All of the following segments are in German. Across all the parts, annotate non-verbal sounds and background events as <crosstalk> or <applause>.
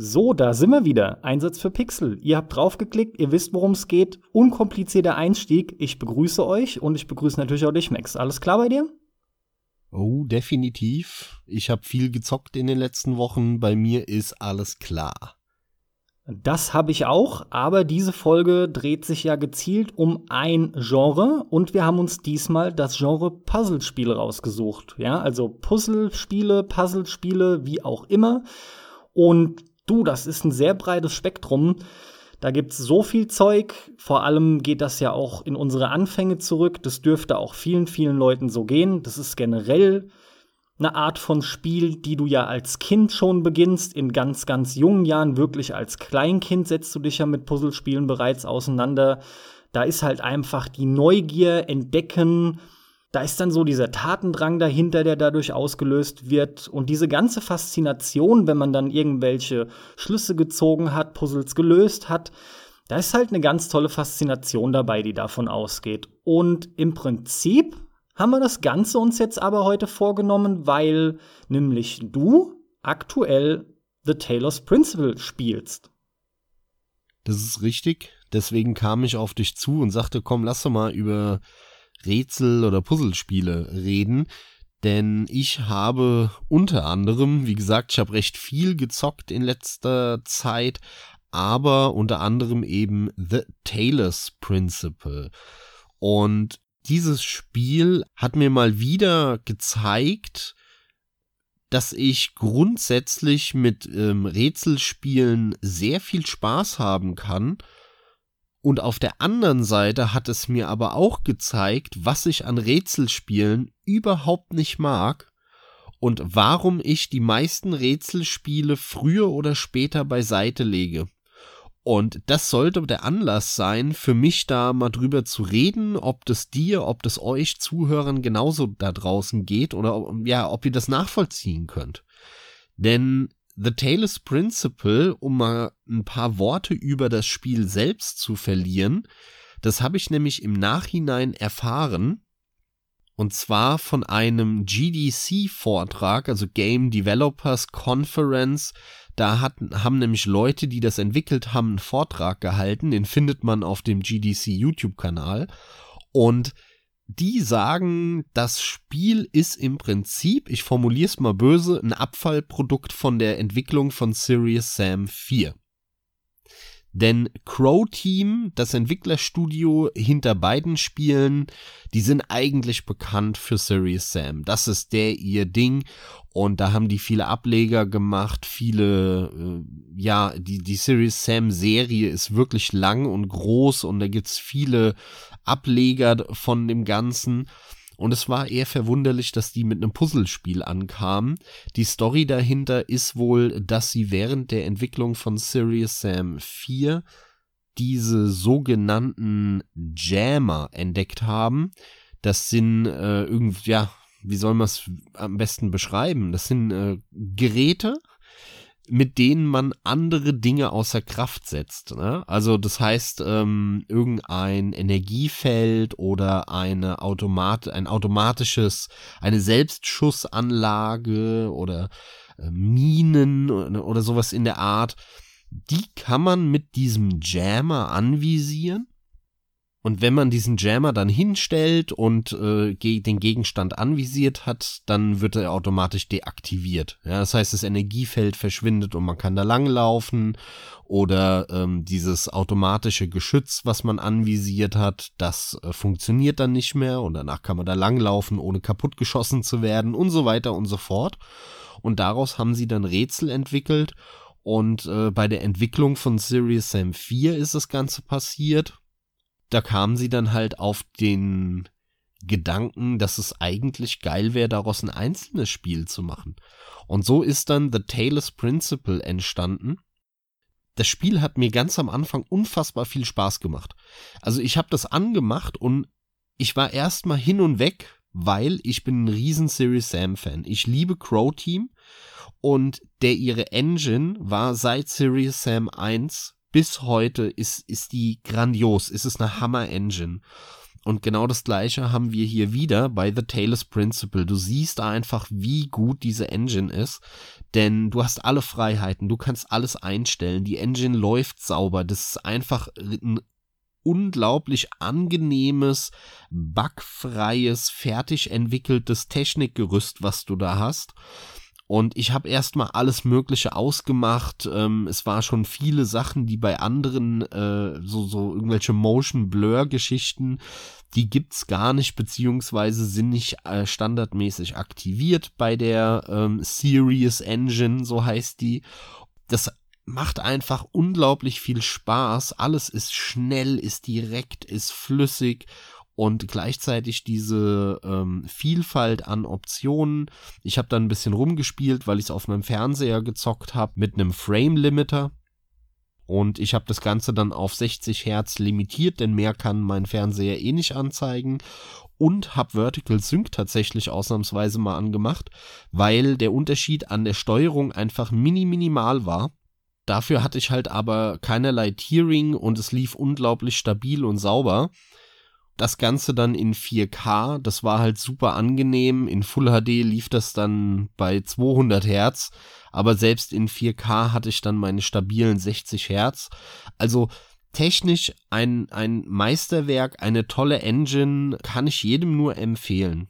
So, da sind wir wieder. Einsatz für Pixel. Ihr habt draufgeklickt, ihr wisst, worum es geht. Unkomplizierter Einstieg. Ich begrüße euch und ich begrüße natürlich auch dich, Max. Alles klar bei dir? Oh, definitiv. Ich habe viel gezockt in den letzten Wochen. Bei mir ist alles klar. Das habe ich auch, aber diese Folge dreht sich ja gezielt um ein Genre und wir haben uns diesmal das Genre Puzzlespiele rausgesucht. Ja, also Puzzlespiele, Puzzlespiele, wie auch immer. Und du, das ist ein sehr breites Spektrum. Da gibt's so viel Zeug. Vor allem geht das ja auch in unsere Anfänge zurück. Das dürfte auch vielen, vielen Leuten so gehen. Das ist generell eine Art von Spiel, die du ja als Kind schon beginnst. In ganz, ganz jungen Jahren, wirklich als Kleinkind, setzt du dich ja mit Puzzlespielen bereits auseinander. Da ist halt einfach die Neugier, Entdecken. Da ist dann so dieser Tatendrang dahinter, der dadurch ausgelöst wird. Und diese ganze Faszination, wenn man dann irgendwelche Schlüsse gezogen hat, Puzzles gelöst hat, da ist halt eine ganz tolle Faszination dabei, die davon ausgeht. Und im Prinzip haben wir das Ganze uns jetzt aber heute vorgenommen, weil nämlich du aktuell The Taylor's Principle spielst. Das ist richtig. Deswegen kam ich auf dich zu und sagte, komm, lass doch mal über Rätsel oder Puzzlespiele reden. Denn ich habe unter anderem, wie gesagt, ich habe recht viel gezockt in letzter Zeit, aber unter anderem eben The Taylor's Principle. Und dieses Spiel hat mir mal wieder gezeigt, dass ich grundsätzlich mit ähm, Rätselspielen sehr viel Spaß haben kann. Und auf der anderen Seite hat es mir aber auch gezeigt, was ich an Rätselspielen überhaupt nicht mag und warum ich die meisten Rätselspiele früher oder später beiseite lege. Und das sollte der Anlass sein, für mich da mal drüber zu reden, ob das dir, ob das euch Zuhörern genauso da draußen geht oder ja, ob ihr das nachvollziehen könnt. Denn The Taylor's Principle, um mal ein paar Worte über das Spiel selbst zu verlieren, das habe ich nämlich im Nachhinein erfahren. Und zwar von einem GDC-Vortrag, also Game Developers Conference da hat, haben nämlich Leute, die das entwickelt haben, einen Vortrag gehalten. Den findet man auf dem GDC YouTube-Kanal. Und die sagen, das Spiel ist im Prinzip, ich formuliere es mal böse, ein Abfallprodukt von der Entwicklung von Serious Sam 4. Denn Crow Team, das Entwicklerstudio hinter beiden Spielen, die sind eigentlich bekannt für Serious Sam. Das ist der ihr Ding und da haben die viele Ableger gemacht, viele, äh, ja, die, die Serious Sam Serie ist wirklich lang und groß und da gibt's viele Ableger von dem Ganzen. Und es war eher verwunderlich, dass die mit einem Puzzlespiel ankamen. Die Story dahinter ist wohl, dass sie während der Entwicklung von Serious Sam 4 diese sogenannten Jammer entdeckt haben. Das sind äh, irgendwie, ja, wie soll man es am besten beschreiben? Das sind äh, Geräte, mit denen man andere Dinge außer Kraft setzt. Ne? Also das heißt, ähm, irgendein Energiefeld oder eine Automat, ein automatisches, eine Selbstschussanlage oder äh, Minen oder, oder sowas in der Art, die kann man mit diesem Jammer anvisieren und wenn man diesen Jammer dann hinstellt und äh, den Gegenstand anvisiert hat, dann wird er automatisch deaktiviert. Ja, das heißt, das Energiefeld verschwindet und man kann da langlaufen. Oder ähm, dieses automatische Geschütz, was man anvisiert hat, das äh, funktioniert dann nicht mehr und danach kann man da langlaufen, ohne kaputtgeschossen zu werden und so weiter und so fort. Und daraus haben sie dann Rätsel entwickelt. Und äh, bei der Entwicklung von Serious Sam 4 ist das Ganze passiert da kamen sie dann halt auf den Gedanken, dass es eigentlich geil wäre, daraus ein einzelnes Spiel zu machen. Und so ist dann The Taylor's Principle entstanden. Das Spiel hat mir ganz am Anfang unfassbar viel Spaß gemacht. Also ich habe das angemacht und ich war erstmal hin und weg, weil ich bin ein riesen Series Sam Fan. Ich liebe Crow Team und der ihre Engine war seit Series Sam 1 bis heute ist, ist die grandios. Es ist eine Hammer-Engine. Und genau das gleiche haben wir hier wieder bei The Talos Principle. Du siehst einfach, wie gut diese Engine ist, denn du hast alle Freiheiten, du kannst alles einstellen, die Engine läuft sauber, das ist einfach ein unglaublich angenehmes, bugfreies, fertig entwickeltes Technikgerüst, was du da hast. Und ich habe erstmal alles Mögliche ausgemacht. Ähm, es war schon viele Sachen, die bei anderen, äh, so, so irgendwelche Motion Blur-Geschichten, die gibt's gar nicht, beziehungsweise sind nicht äh, standardmäßig aktiviert bei der ähm, Serious Engine, so heißt die. Das macht einfach unglaublich viel Spaß. Alles ist schnell, ist direkt, ist flüssig und gleichzeitig diese ähm, Vielfalt an Optionen. Ich habe dann ein bisschen rumgespielt, weil ich es auf meinem Fernseher gezockt habe mit einem Frame Limiter. Und ich habe das Ganze dann auf 60 Hertz limitiert, denn mehr kann mein Fernseher eh nicht anzeigen. Und habe Vertical Sync tatsächlich ausnahmsweise mal angemacht, weil der Unterschied an der Steuerung einfach mini minimal war. Dafür hatte ich halt aber keinerlei Tearing und es lief unglaublich stabil und sauber das Ganze dann in 4K. Das war halt super angenehm. In Full HD lief das dann bei 200 Hertz. Aber selbst in 4K hatte ich dann meine stabilen 60 Hertz. Also technisch ein, ein Meisterwerk, eine tolle Engine, kann ich jedem nur empfehlen.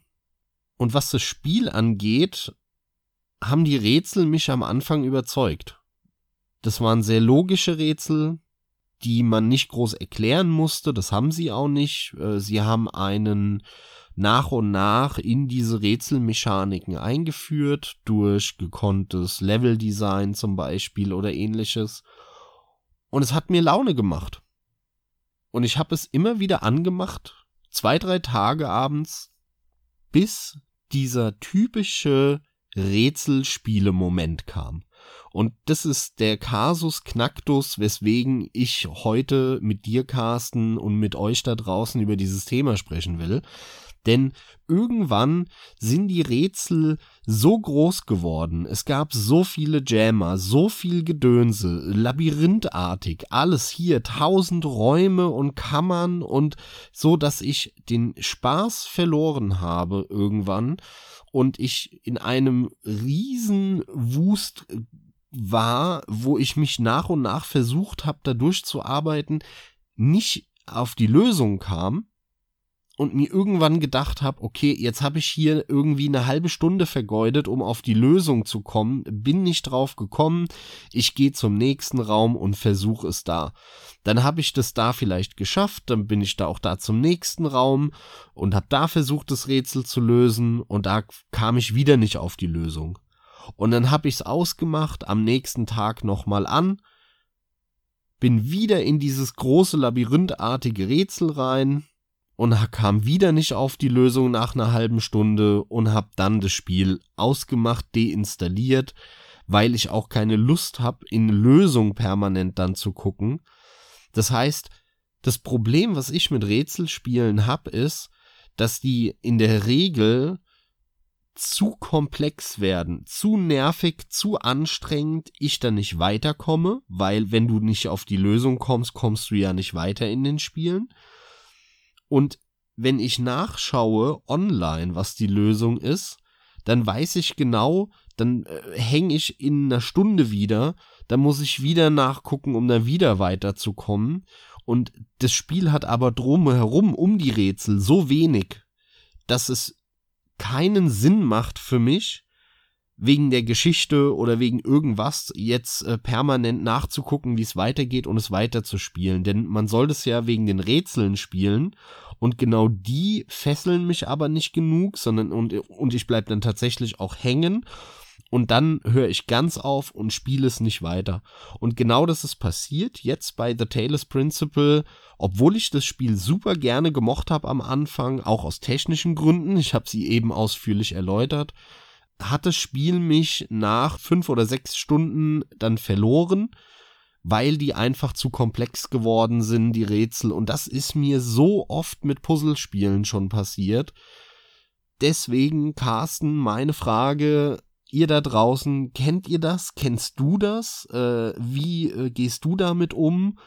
Und was das Spiel angeht, haben die Rätsel mich am Anfang überzeugt. Das waren sehr logische Rätsel, die man nicht groß erklären musste. Das haben sie auch nicht. Äh, sie haben einen nach und nach in diese Rätselmechaniken eingeführt, durch gekonntes Leveldesign zum Beispiel oder ähnliches. Und es hat mir Laune gemacht. Und ich habe es immer wieder angemacht, zwei, drei Tage abends, bis dieser typische Rätselspiele-Moment kam. Und das ist der Kasus Knacktus, weswegen ich heute mit dir, Carsten, und mit euch da draußen über dieses Thema sprechen will. Denn irgendwann sind die Rätsel so groß geworden. Es gab so viele Jammer, so viel Gedönse, labyrinthartig, alles hier, tausend Räume und Kammern und so, dass ich den Spaß verloren habe irgendwann und ich in einem riesen Wust war, wo ich mich nach und nach versucht habe, da durchzuarbeiten, nicht auf die Lösung kam und mir irgendwann gedacht habe, okay, jetzt habe ich hier irgendwie eine halbe Stunde vergeudet, um auf die Lösung zu kommen, bin nicht drauf gekommen, ich gehe zum nächsten Raum und versuche es da. Dann habe ich das da vielleicht geschafft, dann bin ich da auch da zum nächsten Raum und habe da versucht, das Rätsel zu lösen und da kam ich wieder nicht auf die Lösung. Und dann habe ich es ausgemacht, am nächsten Tag nochmal an, bin wieder in dieses große labyrinthartige Rätsel rein und kam wieder nicht auf die Lösung nach einer halben Stunde und habe dann das Spiel ausgemacht, deinstalliert, weil ich auch keine Lust habe, in Lösung permanent dann zu gucken. Das heißt, das Problem, was ich mit Rätselspielen habe, ist, dass die in der Regel zu komplex werden, zu nervig, zu anstrengend, ich dann nicht weiterkomme, weil wenn du nicht auf die Lösung kommst, kommst du ja nicht weiter in den Spielen. Und wenn ich nachschaue online, was die Lösung ist, dann weiß ich genau, dann äh, hänge ich in einer Stunde wieder, dann muss ich wieder nachgucken, um dann wieder weiterzukommen. Und das Spiel hat aber drumherum um die Rätsel so wenig, dass es keinen Sinn macht für mich, wegen der Geschichte oder wegen irgendwas jetzt äh, permanent nachzugucken, wie es weitergeht und es weiterzuspielen. Denn man soll das ja wegen den Rätseln spielen und genau die fesseln mich aber nicht genug, sondern und, und ich bleib dann tatsächlich auch hängen und dann höre ich ganz auf und spiele es nicht weiter. Und genau das ist passiert jetzt bei The Talos Principle, obwohl ich das Spiel super gerne gemocht habe am Anfang, auch aus technischen Gründen, ich habe sie eben ausführlich erläutert, hat das Spiel mich nach fünf oder sechs Stunden dann verloren, weil die einfach zu komplex geworden sind, die Rätsel. Und das ist mir so oft mit Puzzlespielen schon passiert. Deswegen, Carsten, meine Frage, ihr da draußen, kennt ihr das? Kennst du das? Äh, wie äh, gehst du damit um?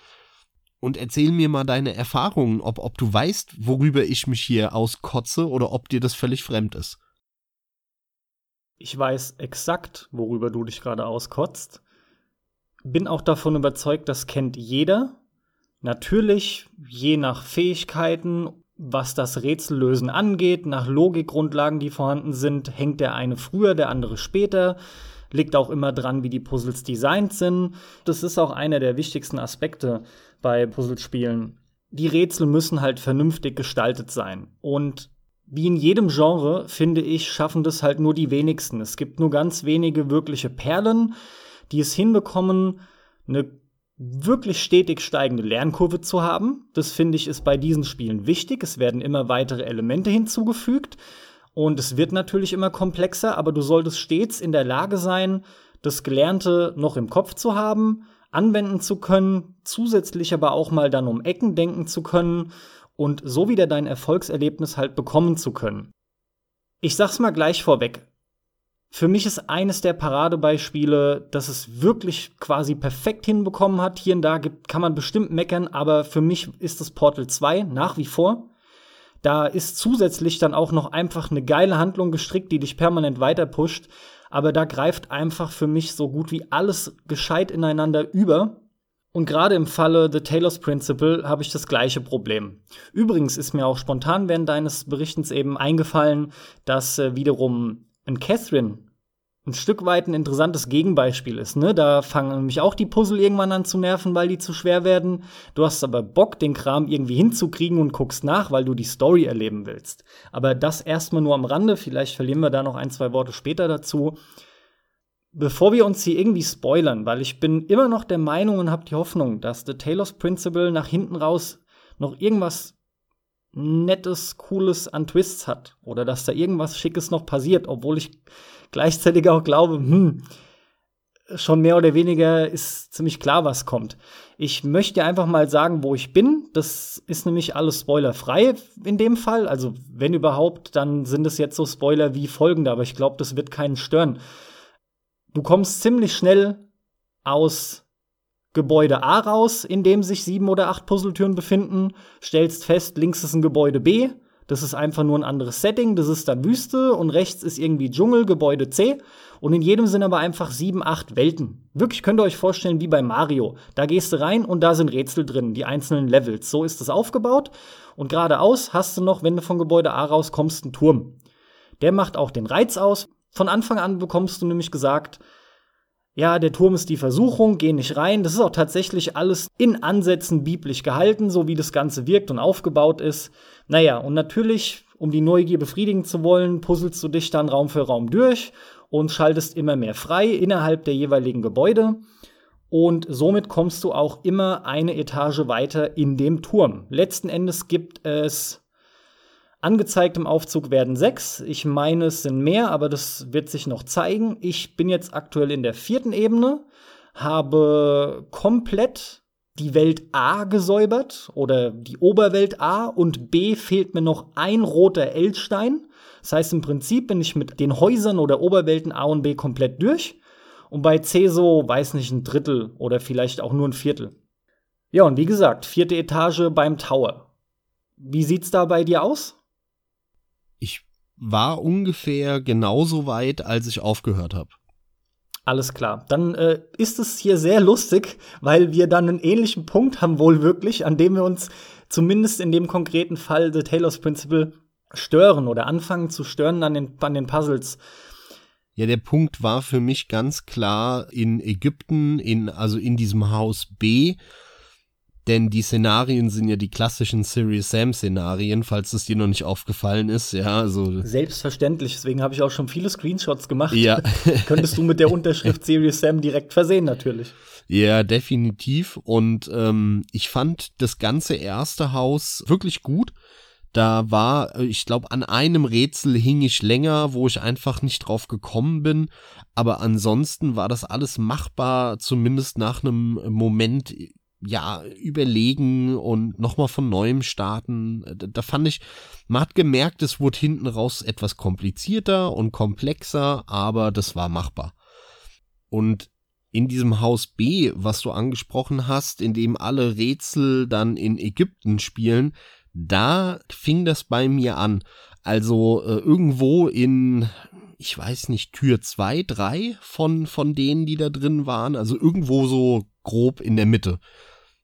und erzähl mir mal deine Erfahrungen, ob, ob du weißt, worüber ich mich hier auskotze oder ob dir das völlig fremd ist. Ich weiß exakt, worüber du dich gerade auskotzt. Bin auch davon überzeugt, das kennt jeder. Natürlich, je nach Fähigkeiten, was das Rätsellösen angeht, nach Logikgrundlagen, die vorhanden sind, hängt der eine früher, der andere später. Liegt auch immer dran, wie die Puzzles designt sind. Das ist auch einer der wichtigsten Aspekte bei Puzzlespielen. Die Rätsel müssen halt vernünftig gestaltet sein. Und wie in jedem Genre, finde ich, schaffen das halt nur die wenigsten. Es gibt nur ganz wenige wirkliche Perlen, die es hinbekommen, eine wirklich stetig steigende Lernkurve zu haben. Das finde ich ist bei diesen Spielen wichtig. Es werden immer weitere Elemente hinzugefügt und es wird natürlich immer komplexer, aber du solltest stets in der Lage sein, das Gelernte noch im Kopf zu haben, anwenden zu können, zusätzlich aber auch mal dann um Ecken denken zu können und so wieder dein Erfolgserlebnis halt bekommen zu können. Ich sag's mal gleich vorweg. Für mich ist eines der Paradebeispiele, dass es wirklich quasi perfekt hinbekommen hat. Hier und da gibt, kann man bestimmt meckern, aber für mich ist das Portal 2 nach wie vor. Da ist zusätzlich dann auch noch einfach eine geile Handlung gestrickt, die dich permanent weiter pusht. Aber da greift einfach für mich so gut wie alles gescheit ineinander über. Und gerade im Falle The Taylor's Principle habe ich das gleiche Problem. Übrigens ist mir auch spontan während deines Berichtens eben eingefallen, dass äh, wiederum ein Catherine ein Stück weit ein interessantes Gegenbeispiel ist. Ne? Da fangen nämlich auch die Puzzle irgendwann an zu nerven, weil die zu schwer werden. Du hast aber Bock, den Kram irgendwie hinzukriegen und guckst nach, weil du die Story erleben willst. Aber das erstmal nur am Rande. Vielleicht verlieren wir da noch ein, zwei Worte später dazu. Bevor wir uns hier irgendwie spoilern, weil ich bin immer noch der Meinung und habe die Hoffnung, dass The Taylor's Principle nach hinten raus noch irgendwas Nettes, Cooles an Twists hat oder dass da irgendwas Schickes noch passiert, obwohl ich gleichzeitig auch glaube, hm, schon mehr oder weniger ist ziemlich klar, was kommt. Ich möchte einfach mal sagen, wo ich bin. Das ist nämlich alles spoilerfrei in dem Fall. Also, wenn überhaupt, dann sind es jetzt so Spoiler wie folgende, aber ich glaube, das wird keinen stören. Du kommst ziemlich schnell aus Gebäude A raus, in dem sich sieben oder acht Puzzletüren befinden, stellst fest, links ist ein Gebäude B, das ist einfach nur ein anderes Setting, das ist dann Wüste und rechts ist irgendwie Dschungel, Gebäude C und in jedem sind aber einfach sieben, acht Welten. Wirklich könnt ihr euch vorstellen wie bei Mario. Da gehst du rein und da sind Rätsel drin, die einzelnen Levels. So ist es aufgebaut und geradeaus hast du noch, wenn du von Gebäude A rauskommst, einen Turm. Der macht auch den Reiz aus. Von Anfang an bekommst du nämlich gesagt, ja, der Turm ist die Versuchung, geh nicht rein. Das ist auch tatsächlich alles in Ansätzen biblisch gehalten, so wie das Ganze wirkt und aufgebaut ist. Naja, und natürlich, um die Neugier befriedigen zu wollen, puzzelst du dich dann Raum für Raum durch und schaltest immer mehr frei innerhalb der jeweiligen Gebäude. Und somit kommst du auch immer eine Etage weiter in dem Turm. Letzten Endes gibt es Angezeigt im Aufzug werden sechs. Ich meine, es sind mehr, aber das wird sich noch zeigen. Ich bin jetzt aktuell in der vierten Ebene, habe komplett die Welt A gesäubert oder die Oberwelt A und B fehlt mir noch ein roter L-Stein. Das heißt, im Prinzip bin ich mit den Häusern oder Oberwelten A und B komplett durch. Und bei C so, weiß nicht, ein Drittel oder vielleicht auch nur ein Viertel. Ja, und wie gesagt, vierte Etage beim Tower. Wie sieht's da bei dir aus? Ich war ungefähr genauso weit, als ich aufgehört habe. Alles klar. Dann äh, ist es hier sehr lustig, weil wir dann einen ähnlichen Punkt haben, wohl wirklich, an dem wir uns zumindest in dem konkreten Fall The Taylor's Principle stören oder anfangen zu stören an den, an den Puzzles. Ja, der Punkt war für mich ganz klar in Ägypten, in, also in diesem Haus B, denn die Szenarien sind ja die klassischen Serious Sam Szenarien, falls es dir noch nicht aufgefallen ist, ja, also Selbstverständlich, deswegen habe ich auch schon viele Screenshots gemacht. Ja. <laughs> Könntest du mit der Unterschrift Serious Sam direkt versehen, natürlich. Ja, definitiv. Und ähm, ich fand das ganze erste Haus wirklich gut. Da war, ich glaube, an einem Rätsel hing ich länger, wo ich einfach nicht drauf gekommen bin. Aber ansonsten war das alles machbar, zumindest nach einem Moment ja, überlegen und nochmal von neuem starten. Da, da, fand ich, man hat gemerkt, es wurde hinten raus etwas komplizierter und komplexer, aber das war machbar. Und in diesem Haus B, was du angesprochen hast, in dem alle Rätsel dann in Ägypten spielen, da fing das bei mir an. Also äh, irgendwo in, ich weiß nicht, Tür zwei, drei von, von denen, die da drin waren, also irgendwo so grob in der Mitte.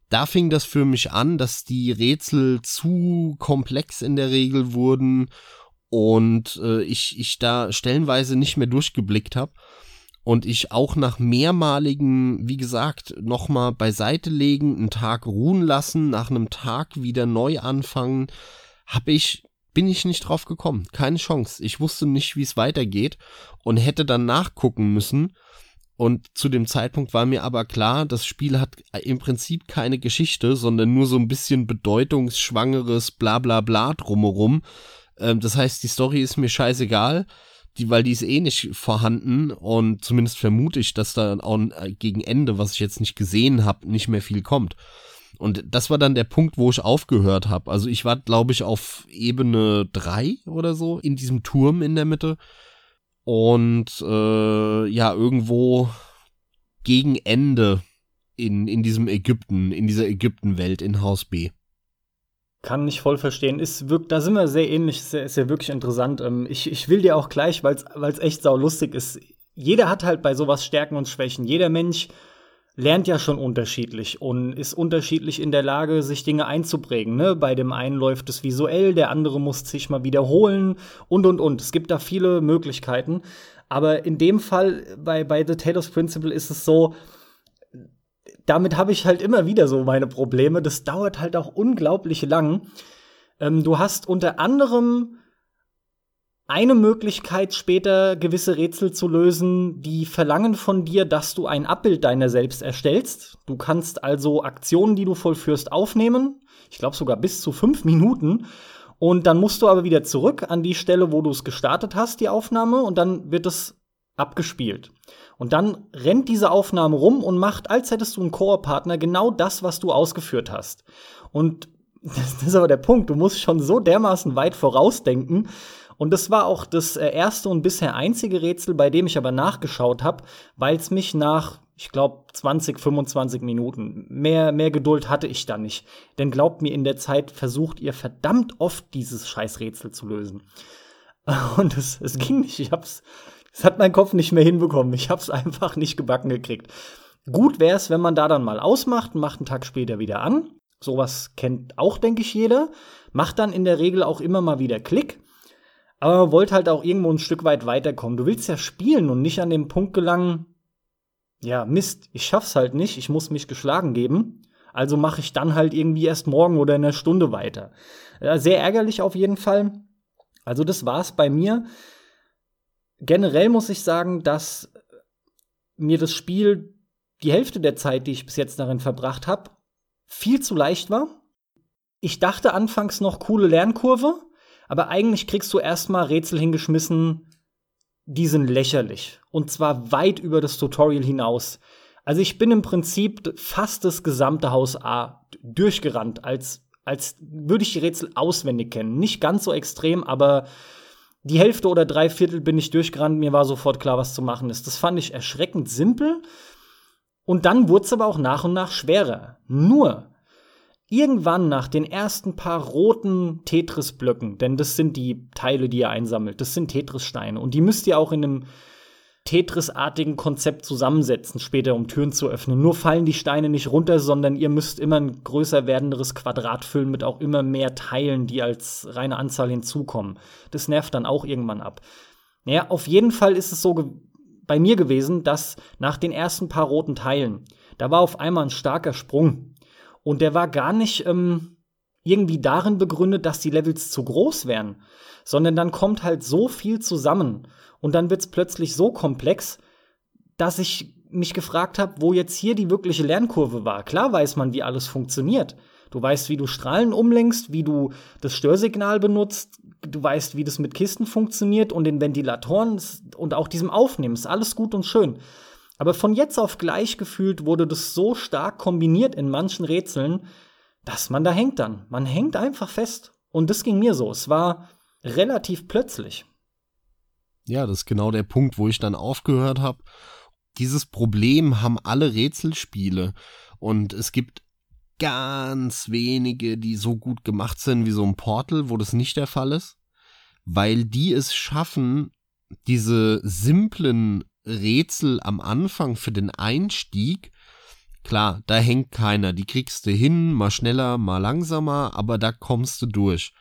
Da fing das für mich an, dass die Rätsel zu komplex in der Regel wurden und äh, ich, ich da stellenweise nicht mehr durchgeblickt habe und ich auch nach mehrmaligen, wie gesagt, nochmal beiseite legen, einen Tag ruhen lassen, nach einem Tag wieder neu anfangen, habe ich bin ich nicht drauf gekommen. Keine Chance. Ich wusste nicht, wie es weitergeht und hätte dann nachgucken müssen. Und zu dem Zeitpunkt war mir aber klar, das Spiel hat im Prinzip keine Geschichte, sondern nur so ein bisschen bedeutungsschwangeres Blablabla bla bla drumherum. Ähm, das heißt, die Story ist mir scheißegal, die, weil die ist eh nicht vorhanden und zumindest vermute ich, dass da auch äh, gegen Ende, was ich jetzt nicht gesehen habe, nicht mehr viel kommt. Und das war dann der Punkt, wo ich aufgehört habe. Also ich war, glaube ich, auf Ebene drei oder so in diesem Turm in der Mitte. Und äh, ja, irgendwo gegen Ende in, in diesem Ägypten, in dieser Ägyptenwelt in Haus B. Kann ich voll verstehen. Ist wirkt, da sind wir sehr ähnlich, ist ja, ist ja wirklich interessant. Ähm, ich, ich will dir auch gleich, weil es echt sau lustig ist. Jeder hat halt bei sowas Stärken und Schwächen. Jeder Mensch lernt ja schon unterschiedlich und ist unterschiedlich in der Lage, sich Dinge einzuprägen. Ne? Bei dem einen läuft es visuell, der andere muss sich mal wiederholen und und und. Es gibt da viele Möglichkeiten. Aber in dem Fall bei, bei The Taylor's Principle ist es so, damit habe ich halt immer wieder so meine Probleme. Das dauert halt auch unglaublich lang. Ähm, du hast unter anderem eine Möglichkeit, später gewisse Rätsel zu lösen, die verlangen von dir, dass du ein Abbild deiner selbst erstellst. Du kannst also Aktionen, die du vollführst, aufnehmen. Ich glaube sogar bis zu fünf Minuten. Und dann musst du aber wieder zurück an die Stelle, wo du es gestartet hast, die Aufnahme, und dann wird es abgespielt. Und dann rennt diese Aufnahme rum und macht, als hättest du einen Core-Partner, genau das, was du ausgeführt hast. Und <laughs> das ist aber der Punkt. Du musst schon so dermaßen weit vorausdenken, und das war auch das äh, erste und bisher einzige Rätsel, bei dem ich aber nachgeschaut habe, weil es mich nach, ich glaube, 20, 25 Minuten, mehr, mehr Geduld hatte ich da nicht. Denn glaubt mir, in der Zeit versucht ihr verdammt oft dieses Scheißrätsel zu lösen. <laughs> Und es, es ging nicht. Ich hab's, es hat mein Kopf nicht mehr hinbekommen. Ich hab's einfach nicht gebacken gekriegt. Gut wäre es, wenn man da dann mal ausmacht und macht einen Tag später wieder an. Sowas kennt auch, denke ich, jeder. Macht dann in der Regel auch immer mal wieder Klick. Aber man wollte halt auch irgendwo ein Stück weit weiterkommen. Du willst ja spielen und nicht an den Punkt gelangen, ja, Mist, ich schaff's halt nicht, ich muss mich geschlagen geben. Also mache ich dann halt irgendwie erst morgen oder in einer Stunde weiter. Ja, sehr ärgerlich auf jeden Fall. Also das war's bei mir. Generell muss ich sagen, dass mir das Spiel die Hälfte der Zeit, die ich bis jetzt darin verbracht habe, viel zu leicht war. Ich dachte anfangs noch coole Lernkurve, aber eigentlich kriegst du erstmal Rätsel hingeschmissen, die sind lächerlich. Und zwar weit über das Tutorial hinaus. Also ich bin im Prinzip fast das gesamte Haus A durchgerannt, als, als würde ich die Rätsel auswendig kennen. Nicht ganz so extrem, aber die Hälfte oder drei Viertel bin ich durchgerannt. Mir war sofort klar, was zu machen ist. Das fand ich erschreckend simpel. Und dann wurde es aber auch nach und nach schwerer. Nur, Irgendwann nach den ersten paar roten Tetris-Blöcken, denn das sind die Teile, die ihr einsammelt, das sind Tetris-Steine und die müsst ihr auch in einem Tetris-artigen Konzept zusammensetzen, später um Türen zu öffnen. Nur fallen die Steine nicht runter, sondern ihr müsst immer ein größer werdenderes Quadrat füllen mit auch immer mehr Teilen, die als reine Anzahl hinzukommen. Das nervt dann auch irgendwann ab. Naja, auf jeden Fall ist es so bei mir gewesen, dass nach den ersten paar roten Teilen, da war auf einmal ein starker Sprung und der war gar nicht ähm, irgendwie darin begründet, dass die Levels zu groß wären, sondern dann kommt halt so viel zusammen und dann wird es plötzlich so komplex, dass ich mich gefragt habe, wo jetzt hier die wirkliche Lernkurve war. Klar weiß man, wie alles funktioniert. Du weißt, wie du Strahlen umlenkst, wie du das Störsignal benutzt, du weißt, wie das mit Kisten funktioniert und den Ventilatoren und auch diesem Aufnehmen. Ist alles gut und schön. Aber von jetzt auf gleich gefühlt wurde das so stark kombiniert in manchen Rätseln, dass man da hängt dann. Man hängt einfach fest. Und das ging mir so. Es war relativ plötzlich. Ja, das ist genau der Punkt, wo ich dann aufgehört habe. dieses Problem haben alle Rätselspiele und es gibt ganz wenige, die so gut gemacht sind wie so ein Portal, wo das nicht der Fall ist, weil die es schaffen, diese simplen Rätsel am Anfang für den Einstieg, klar, da hängt keiner, die kriegst du hin, mal schneller, mal langsamer, aber da kommst du durch.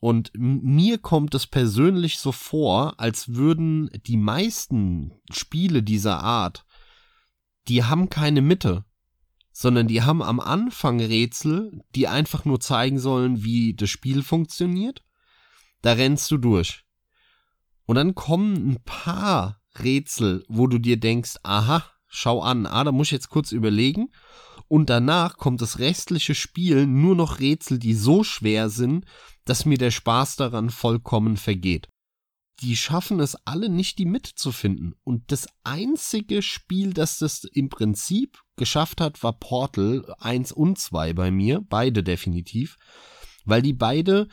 Und mir kommt es persönlich so vor, als würden die meisten Spiele dieser Art, die haben keine Mitte, sondern die haben am Anfang Rätsel, die einfach nur zeigen sollen, wie das Spiel funktioniert. Da rennst du durch. Und dann kommen ein paar Rätsel, wo du dir denkst, aha, schau an, ah, da muss ich jetzt kurz überlegen. Und danach kommt das restliche Spiel nur noch Rätsel, die so schwer sind, dass mir der Spaß daran vollkommen vergeht. Die schaffen es alle nicht, die mitzufinden. Und das einzige Spiel, das das im Prinzip geschafft hat, war Portal 1 und 2 bei mir. Beide definitiv. Weil die beide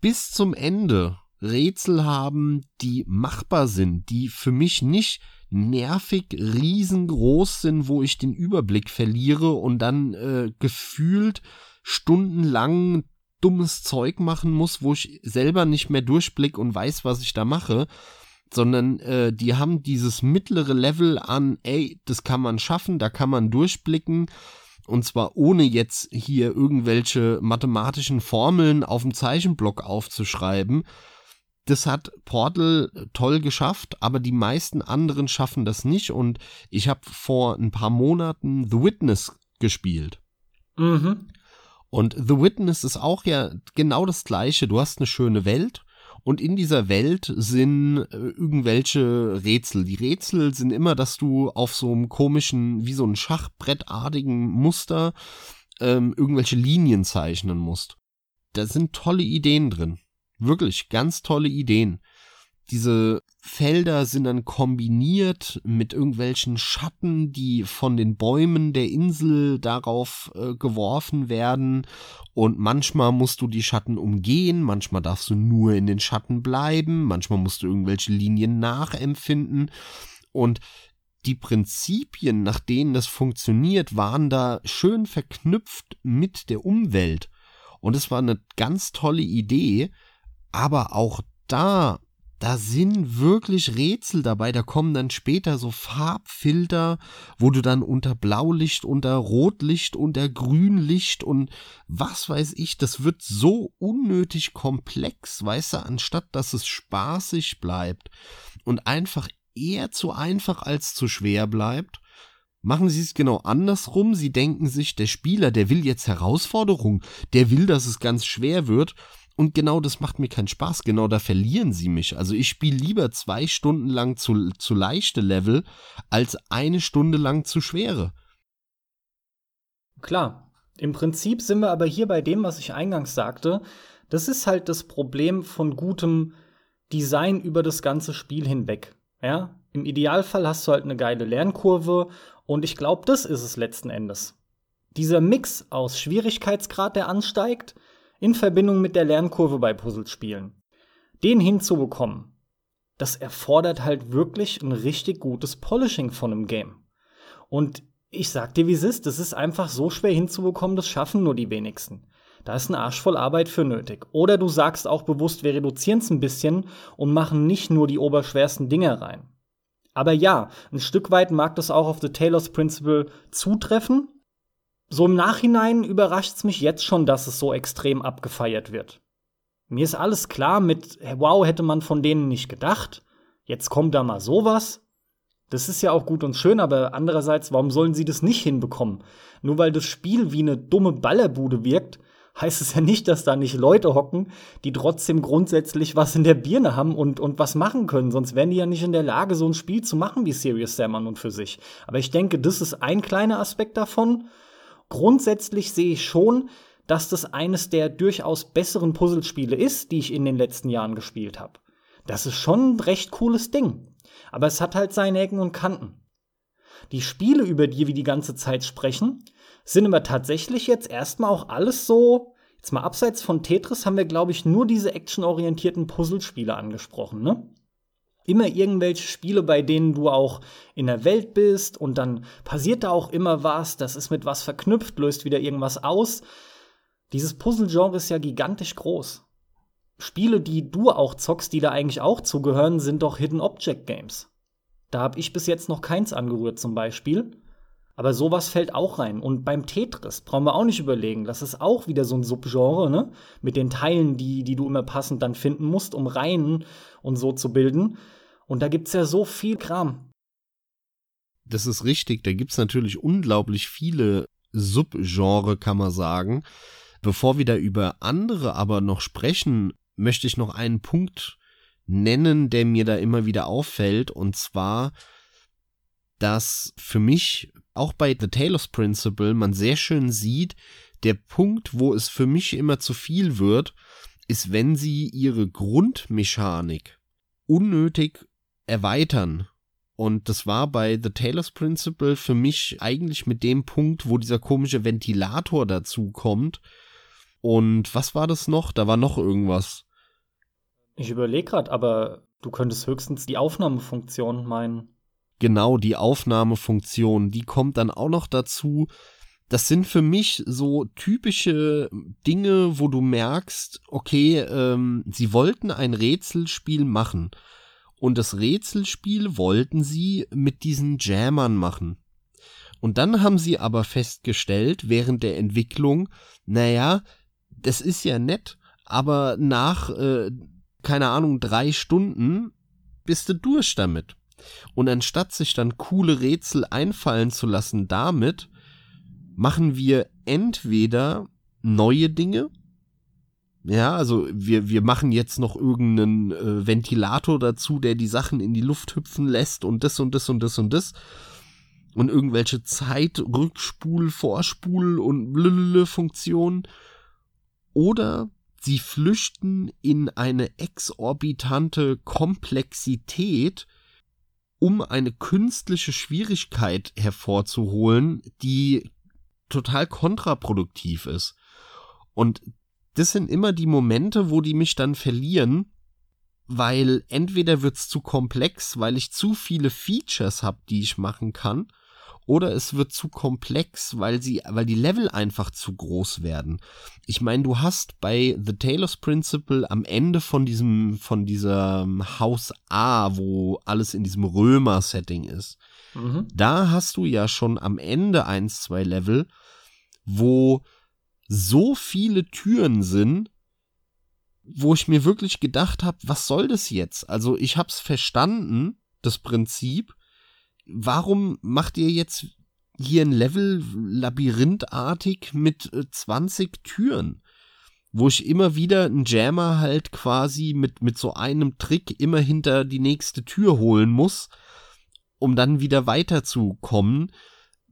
bis zum Ende Rätsel haben, die machbar sind, die für mich nicht nervig riesengroß sind, wo ich den Überblick verliere und dann äh, gefühlt stundenlang dummes Zeug machen muss, wo ich selber nicht mehr durchblick und weiß, was ich da mache, sondern äh, die haben dieses mittlere Level an, ey, das kann man schaffen, da kann man durchblicken und zwar ohne jetzt hier irgendwelche mathematischen Formeln auf dem Zeichenblock aufzuschreiben. Das hat Portal toll geschafft, aber die meisten anderen schaffen das nicht. Und ich habe vor ein paar Monaten The Witness gespielt. Mhm. Und The Witness ist auch ja genau das gleiche. Du hast eine schöne Welt und in dieser Welt sind äh, irgendwelche Rätsel. Die Rätsel sind immer, dass du auf so einem komischen, wie so ein Schachbrettartigen Muster ähm, irgendwelche Linien zeichnen musst. Da sind tolle Ideen drin. Wirklich ganz tolle Ideen diese Felder sind dann kombiniert mit irgendwelchen Schatten, die von den Bäumen der Insel darauf äh, geworfen werden. Und manchmal musst du die Schatten umgehen, manchmal darfst du nur in den Schatten bleiben, manchmal musst du irgendwelche Linien nachempfinden. Und die Prinzipien, nach denen das funktioniert, waren da schön verknüpft mit der Umwelt. Und es war eine ganz tolle Idee, aber auch da da sind wirklich Rätsel dabei. Da kommen dann später so Farbfilter, wo du dann unter Blaulicht, unter Rotlicht, unter Grünlicht und was weiß ich, das wird so unnötig komplex, weißt du, anstatt dass es spaßig bleibt und einfach eher zu einfach als zu schwer bleibt. Machen Sie es genau andersrum. Sie denken sich, der Spieler, der will jetzt Herausforderung, der will, dass es ganz schwer wird und genau das macht mir keinen Spaß. Genau da verlieren sie mich. Also ich spiele lieber zwei Stunden lang zu, zu leichte Level als eine Stunde lang zu schwere. Klar. Im Prinzip sind wir aber hier bei dem, was ich eingangs sagte. Das ist halt das Problem von gutem Design über das ganze Spiel hinweg. Ja? Im Idealfall hast du halt eine geile Lernkurve und ich glaube, das ist es letzten Endes. Dieser Mix aus Schwierigkeitsgrad, der ansteigt, in Verbindung mit der Lernkurve bei Puzzlespielen. Den hinzubekommen, das erfordert halt wirklich ein richtig gutes Polishing von einem Game. Und ich sag dir, wie es ist, das ist einfach so schwer hinzubekommen, das schaffen nur die wenigsten. Da ist ein Arsch voll Arbeit für nötig. Oder du sagst auch bewusst, wir reduzieren es ein bisschen und machen nicht nur die oberschwersten Dinge rein. Aber ja, ein Stück weit mag das auch auf The Taylor's Principle zutreffen, so im Nachhinein überrascht es mich jetzt schon, dass es so extrem abgefeiert wird. Mir ist alles klar mit, wow, hätte man von denen nicht gedacht. Jetzt kommt da mal sowas. Das ist ja auch gut und schön, aber andererseits, warum sollen sie das nicht hinbekommen? Nur weil das Spiel wie eine dumme Ballerbude wirkt, heißt es ja nicht, dass da nicht Leute hocken, die trotzdem grundsätzlich was in der Birne haben und, und was machen können. Sonst wären die ja nicht in der Lage, so ein Spiel zu machen wie Serious Sam an und für sich. Aber ich denke, das ist ein kleiner Aspekt davon. Grundsätzlich sehe ich schon, dass das eines der durchaus besseren Puzzlespiele ist, die ich in den letzten Jahren gespielt habe. Das ist schon ein recht cooles Ding. Aber es hat halt seine Ecken und Kanten. Die Spiele, über die wir die ganze Zeit sprechen, sind aber tatsächlich jetzt erstmal auch alles so. Jetzt mal abseits von Tetris haben wir, glaube ich, nur diese actionorientierten Puzzlespiele angesprochen, ne? Immer irgendwelche Spiele, bei denen du auch in der Welt bist und dann passiert da auch immer was, das ist mit was verknüpft, löst wieder irgendwas aus. Dieses Puzzle-Genre ist ja gigantisch groß. Spiele, die du auch zockst, die da eigentlich auch zugehören, sind doch Hidden Object Games. Da habe ich bis jetzt noch keins angerührt zum Beispiel. Aber sowas fällt auch rein. Und beim Tetris brauchen wir auch nicht überlegen. Das ist auch wieder so ein Subgenre, ne? Mit den Teilen, die, die du immer passend dann finden musst, um Reihen und so zu bilden. Und da gibt's ja so viel Kram. Das ist richtig. Da gibt's natürlich unglaublich viele Subgenre, kann man sagen. Bevor wir da über andere aber noch sprechen, möchte ich noch einen Punkt nennen, der mir da immer wieder auffällt. Und zwar, dass für mich auch bei The Talos Principle man sehr schön sieht, der Punkt, wo es für mich immer zu viel wird, ist, wenn sie ihre Grundmechanik unnötig erweitern. Und das war bei The Talos Principle für mich eigentlich mit dem Punkt, wo dieser komische Ventilator dazu kommt. Und was war das noch? Da war noch irgendwas. Ich überlege gerade, aber du könntest höchstens die Aufnahmefunktion meinen. Genau, die Aufnahmefunktion, die kommt dann auch noch dazu. Das sind für mich so typische Dinge, wo du merkst, okay, ähm, sie wollten ein Rätselspiel machen. Und das Rätselspiel wollten sie mit diesen Jammern machen. Und dann haben sie aber festgestellt, während der Entwicklung, naja, das ist ja nett, aber nach, äh, keine Ahnung, drei Stunden bist du durch damit. Und anstatt sich dann coole Rätsel einfallen zu lassen damit, machen wir entweder neue Dinge, ja, also wir, wir machen jetzt noch irgendeinen äh, Ventilator dazu, der die Sachen in die Luft hüpfen lässt und das und das und das und das. Und irgendwelche Zeitrückspul, Vorspul und blablabla Funktionen. Oder sie flüchten in eine exorbitante Komplexität, um eine künstliche Schwierigkeit hervorzuholen, die total kontraproduktiv ist. Und das sind immer die Momente, wo die mich dann verlieren, weil entweder wird's zu komplex, weil ich zu viele Features habe, die ich machen kann, oder es wird zu komplex, weil sie, weil die Level einfach zu groß werden. Ich meine, du hast bei The Talos Principle am Ende von diesem, von diesem Haus A, wo alles in diesem Römer-Setting ist, mhm. da hast du ja schon am Ende eins, zwei Level, wo so viele Türen sind, wo ich mir wirklich gedacht habe, was soll das jetzt? Also ich hab's verstanden, das Prinzip, warum macht ihr jetzt hier ein Level labyrinthartig mit 20 äh, Türen? Wo ich immer wieder einen Jammer halt quasi mit, mit so einem Trick immer hinter die nächste Tür holen muss, um dann wieder weiterzukommen.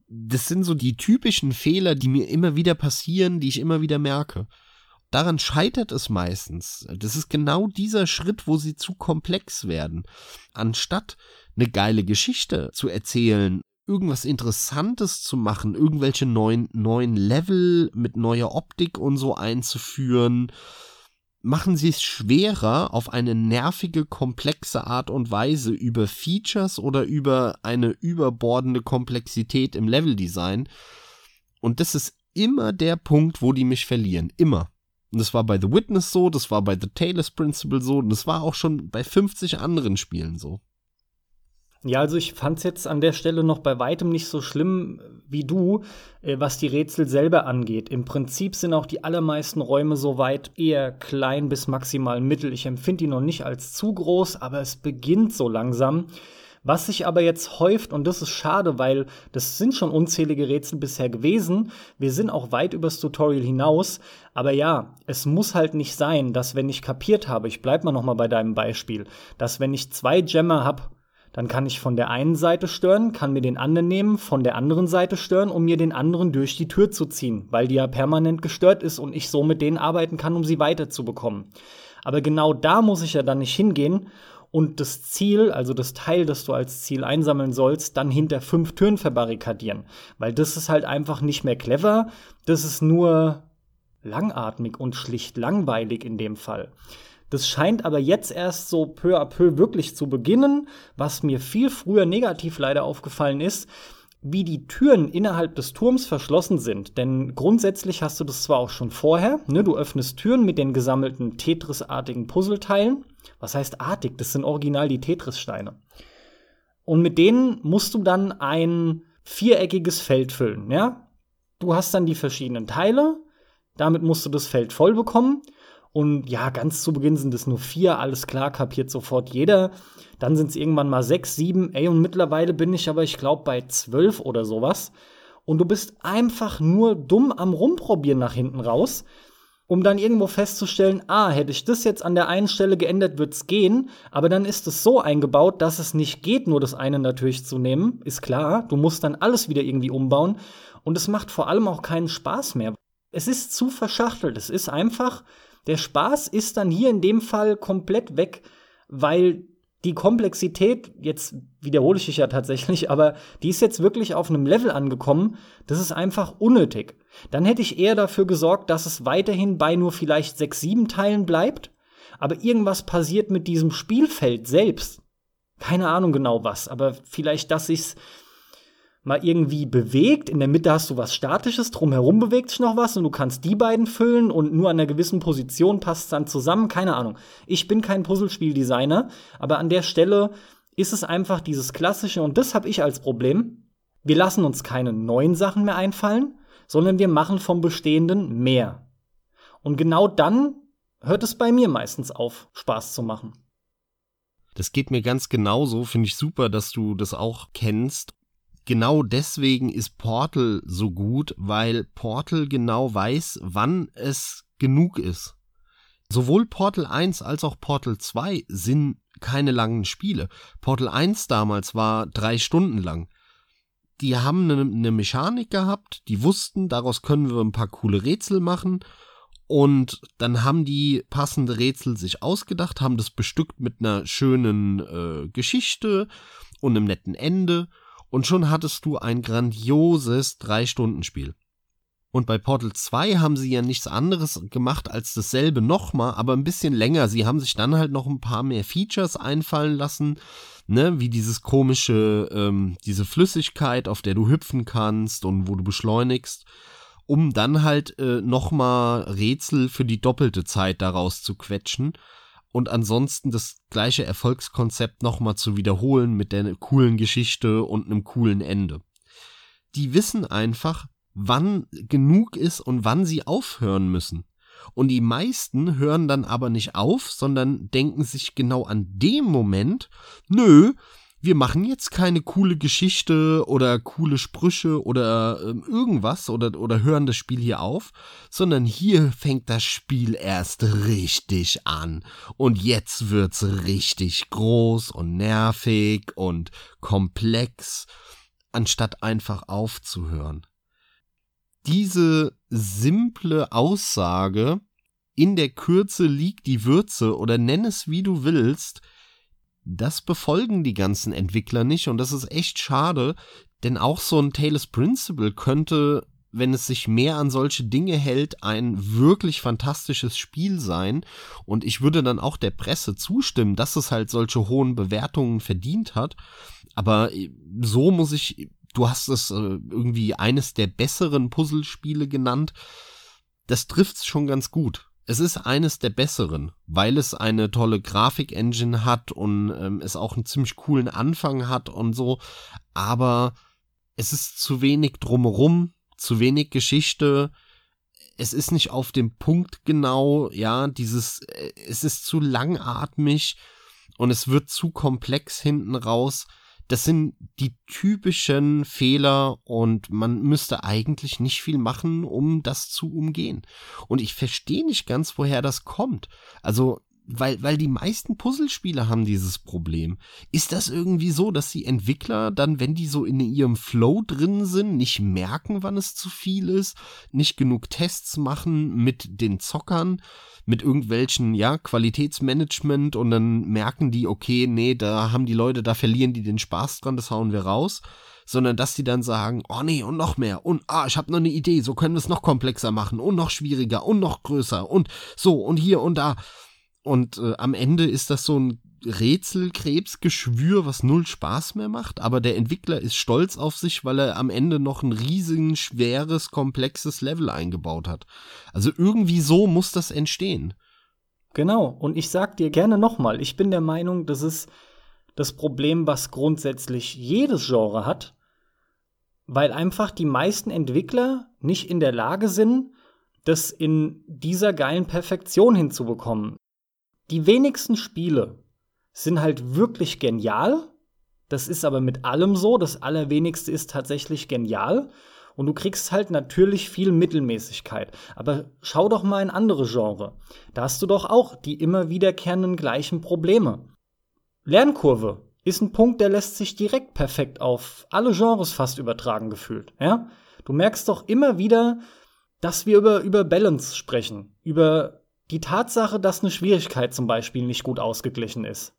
Das sind so die typischen Fehler, die mir immer wieder passieren, die ich immer wieder merke. Daran scheitert es meistens. Das ist genau dieser Schritt, wo sie zu komplex werden. Anstatt eine geile Geschichte zu erzählen, irgendwas Interessantes zu machen, irgendwelche neuen, neuen Level mit neuer Optik und so einzuführen, machen sie es schwerer, auf eine nervige, komplexe Art und Weise über Features oder über eine überbordende Komplexität im Leveldesign. Und das ist immer der Punkt, wo die mich verlieren. Immer. Und das war bei The Witness so, das war bei The Taylor's Principle so, und das war auch schon bei 50 anderen Spielen so. Ja, also ich fand es jetzt an der Stelle noch bei weitem nicht so schlimm wie du, äh, was die Rätsel selber angeht. Im Prinzip sind auch die allermeisten Räume soweit eher klein bis maximal mittel. Ich empfinde die noch nicht als zu groß, aber es beginnt so langsam. Was sich aber jetzt häuft, und das ist schade, weil das sind schon unzählige Rätsel bisher gewesen. Wir sind auch weit übers Tutorial hinaus. Aber ja, es muss halt nicht sein, dass wenn ich kapiert habe, ich bleib mal noch mal bei deinem Beispiel, dass wenn ich zwei Gemmer hab dann kann ich von der einen Seite stören, kann mir den anderen nehmen, von der anderen Seite stören, um mir den anderen durch die Tür zu ziehen, weil die ja permanent gestört ist und ich so mit denen arbeiten kann, um sie weiterzubekommen. Aber genau da muss ich ja dann nicht hingehen und das Ziel, also das Teil, das du als Ziel einsammeln sollst, dann hinter fünf Türen verbarrikadieren. Weil das ist halt einfach nicht mehr clever, das ist nur langatmig und schlicht langweilig in dem Fall. Das scheint aber jetzt erst so peu à peu wirklich zu beginnen, was mir viel früher negativ leider aufgefallen ist, wie die Türen innerhalb des Turms verschlossen sind. Denn grundsätzlich hast du das zwar auch schon vorher, ne? du öffnest Türen mit den gesammelten Tetris-artigen Puzzleteilen. Was heißt artig? Das sind original die Tetris-Steine. Und mit denen musst du dann ein viereckiges Feld füllen, ja? Du hast dann die verschiedenen Teile, damit musst du das Feld voll bekommen. Und ja, ganz zu Beginn sind es nur vier, alles klar, kapiert sofort jeder. Dann sind es irgendwann mal sechs, sieben, ey, und mittlerweile bin ich aber, ich glaube, bei zwölf oder sowas. Und du bist einfach nur dumm am Rumprobieren nach hinten raus, um dann irgendwo festzustellen, ah, hätte ich das jetzt an der einen Stelle geändert, wird's gehen, aber dann ist es so eingebaut, dass es nicht geht, nur das eine natürlich zu nehmen, ist klar, du musst dann alles wieder irgendwie umbauen und es macht vor allem auch keinen Spaß mehr. Es ist zu verschachtelt, es ist einfach, der Spaß ist dann hier in dem Fall komplett weg, weil die Komplexität, jetzt wiederhole ich dich ja tatsächlich, <laughs> aber die ist jetzt wirklich auf einem Level angekommen, das ist einfach unnötig. Dann hätte ich eher dafür gesorgt, dass es weiterhin bei nur vielleicht sechs, sieben Teilen bleibt, aber irgendwas passiert mit diesem Spielfeld selbst. Keine Ahnung genau was, aber vielleicht, dass ich's mal irgendwie bewegt. In der Mitte hast du was Statisches, drumherum bewegt sich noch was und du kannst die beiden füllen und nur an einer gewissen Position passt es dann zusammen. Keine Ahnung. Ich bin kein Puzzlespieldesigner, aber an der Stelle ist es einfach dieses Klassische und das habe ich als Problem. Wir lassen uns keine neuen Sachen mehr einfallen, sondern wir machen vom Bestehenden mehr. Und genau dann hört es bei mir meistens auf, Spaß zu machen. Das geht mir ganz genauso, finde ich super, dass du das auch kennst genau deswegen ist Portal so gut, weil Portal genau weiß, wann es genug ist. Sowohl Portal 1 als auch Portal 2 sind keine langen Spiele. Portal 1 damals war drei Stunden lang. Die haben eine, eine Mechanik gehabt, die wussten, daraus können wir ein paar coole Rätsel machen. Und dann haben die passende Rätsel sich ausgedacht, haben das bestückt mit einer schönen äh, Geschichte und einem netten Ende und schon hattest du ein grandioses Drei-Stunden-Spiel. Und bei Portal 2 haben sie ja nichts anderes gemacht als dasselbe nochmal, aber ein bisschen länger. Sie haben sich dann halt noch ein paar mehr Features einfallen lassen, ne, wie dieses komische, ähm, diese Flüssigkeit, auf der du hüpfen kannst und wo du beschleunigst, um dann halt äh, nochmal Rätsel für die doppelte Zeit daraus zu quetschen und ansonsten das gleiche Erfolgskonzept nochmal zu wiederholen mit der coolen Geschichte und einem coolen Ende. Die wissen einfach, wann genug ist und wann sie aufhören müssen. Und die meisten hören dann aber nicht auf, sondern denken sich genau an dem Moment, nö, wir machen jetzt keine coole Geschichte oder coole Sprüche oder äh, irgendwas oder, oder hören das Spiel hier auf, sondern hier fängt das Spiel erst richtig an. Und jetzt wird's richtig groß und nervig und komplex, anstatt einfach aufzuhören. Diese simple Aussage, in der Kürze liegt die Würze oder nenn es wie du willst, das befolgen die ganzen Entwickler nicht und das ist echt schade, denn auch so ein Taylor's Principle könnte, wenn es sich mehr an solche Dinge hält, ein wirklich fantastisches Spiel sein und ich würde dann auch der Presse zustimmen, dass es halt solche hohen Bewertungen verdient hat, aber so muss ich, du hast es äh, irgendwie eines der besseren Puzzlespiele genannt, das trifft's schon ganz gut es ist eines der besseren, weil es eine tolle Grafik-Engine hat und ähm, es auch einen ziemlich coolen Anfang hat und so, aber es ist zu wenig drumherum, zu wenig Geschichte, es ist nicht auf dem Punkt genau, ja, dieses, äh, es ist zu langatmig und es wird zu komplex hinten raus das sind die typischen Fehler und man müsste eigentlich nicht viel machen, um das zu umgehen. Und ich verstehe nicht ganz, woher das kommt. Also weil, weil die meisten Puzzlespiele haben dieses Problem. Ist das irgendwie so, dass die Entwickler dann, wenn die so in ihrem Flow drin sind, nicht merken, wann es zu viel ist, nicht genug Tests machen mit den Zockern, mit irgendwelchen, ja, Qualitätsmanagement und dann merken die, okay, nee, da haben die Leute, da verlieren die den Spaß dran, das hauen wir raus sondern dass die dann sagen, oh nee, und noch mehr und ah, ich habe noch eine Idee, so können wir es noch komplexer machen und noch schwieriger und noch größer und so und hier und da Und äh, am Ende ist das so ein Rätselkrebsgeschwür, was null Spaß mehr macht, aber der Entwickler ist stolz auf sich, weil er am Ende noch ein riesigen, schweres, komplexes Level eingebaut hat. Also irgendwie so muss das entstehen. Genau, und ich sag dir gerne nochmal, ich bin der Meinung, das ist das Problem, was grundsätzlich jedes Genre hat, weil einfach die meisten Entwickler nicht in der Lage sind, das in dieser geilen Perfektion hinzubekommen. Die wenigsten Spiele sind halt wirklich genial. Das ist aber mit allem so. Das Allerwenigste ist tatsächlich genial. Und du kriegst halt natürlich viel Mittelmäßigkeit. Aber schau doch mal in andere Genre. Da hast du doch auch die immer wiederkehrenden gleichen Probleme. Lernkurve ist ein Punkt, der lässt sich direkt perfekt auf alle Genres fast übertragen gefühlt. Ja? Du merkst doch immer wieder, dass wir über, über Balance sprechen. Über die Tatsache, dass eine Schwierigkeit zum Beispiel nicht gut ausgeglichen ist.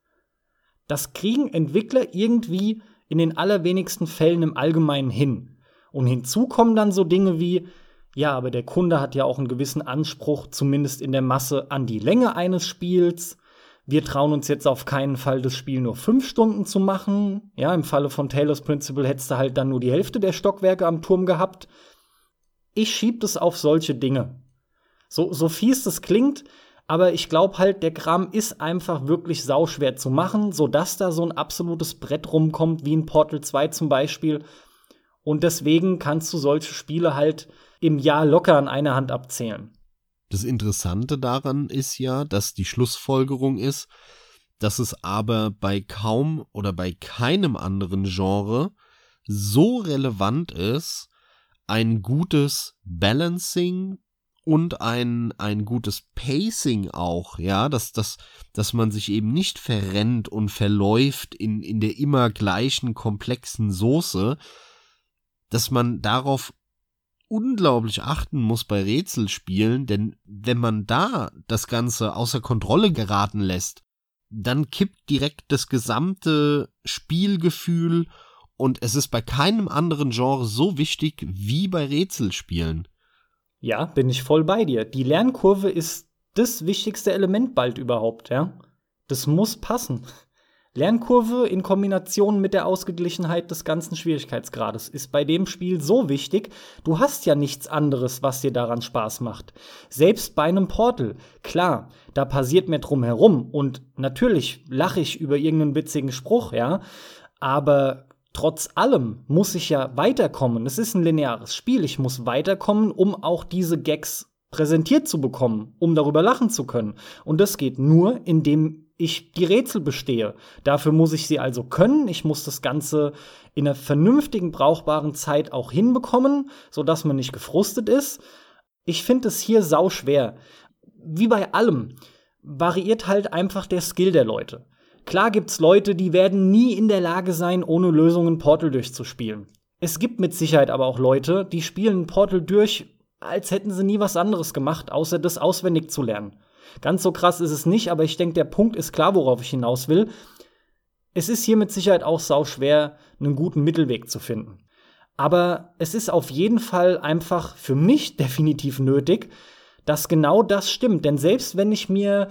Das kriegen Entwickler irgendwie in den allerwenigsten Fällen im Allgemeinen hin. Und hinzu kommen dann so Dinge wie, ja, aber der Kunde hat ja auch einen gewissen Anspruch, zumindest in der Masse, an die Länge eines Spiels. Wir trauen uns jetzt auf keinen Fall, das Spiel nur fünf Stunden zu machen. Ja, im Falle von Taylor's Principle hättest du halt dann nur die Hälfte der Stockwerke am Turm gehabt. Ich schieb das auf solche Dinge. So, so fies das klingt, aber ich glaube halt, der Kram ist einfach wirklich sauschwer zu machen, sodass da so ein absolutes Brett rumkommt, wie in Portal 2 zum Beispiel. Und deswegen kannst du solche Spiele halt im Jahr locker an einer Hand abzählen. Das Interessante daran ist ja, dass die Schlussfolgerung ist, dass es aber bei kaum oder bei keinem anderen Genre so relevant ist, ein gutes Balancing und ein, ein gutes Pacing auch, ja, dass, dass, dass man sich eben nicht verrennt und verläuft in, in der immer gleichen komplexen Soße, dass man darauf unglaublich achten muss bei Rätselspielen, denn wenn man da das Ganze außer Kontrolle geraten lässt, dann kippt direkt das gesamte Spielgefühl und es ist bei keinem anderen Genre so wichtig wie bei Rätselspielen. Ja, bin ich voll bei dir. Die Lernkurve ist das wichtigste Element bald überhaupt, ja. Das muss passen. Lernkurve in Kombination mit der Ausgeglichenheit des ganzen Schwierigkeitsgrades ist bei dem Spiel so wichtig. Du hast ja nichts anderes, was dir daran Spaß macht. Selbst bei einem Portal, klar, da passiert mehr drumherum und natürlich lache ich über irgendeinen witzigen Spruch, ja. Aber trotz allem muss ich ja weiterkommen. Es ist ein lineares Spiel. Ich muss weiterkommen, um auch diese Gags präsentiert zu bekommen, um darüber lachen zu können. Und das geht nur, indem ich die Rätsel bestehe. Dafür muss ich sie also können. Ich muss das Ganze in einer vernünftigen, brauchbaren Zeit auch hinbekommen, sodass man nicht gefrustet ist. Ich finde es hier sau schwer. Wie bei allem variiert halt einfach der Skill der Leute. Klar gibt's Leute, die werden nie in der Lage sein, ohne Lösungen Portal durchzuspielen. Es gibt mit Sicherheit aber auch Leute, die spielen Portal durch, als hätten sie nie was anderes gemacht, außer das auswendig zu lernen. Ganz so krass ist es nicht, aber ich denke, der Punkt ist klar, worauf ich hinaus will. Es ist hier mit Sicherheit auch sau schwer, einen guten Mittelweg zu finden. Aber es ist auf jeden Fall einfach für mich <laughs> definitiv nötig, dass genau das stimmt. Denn selbst wenn ich mir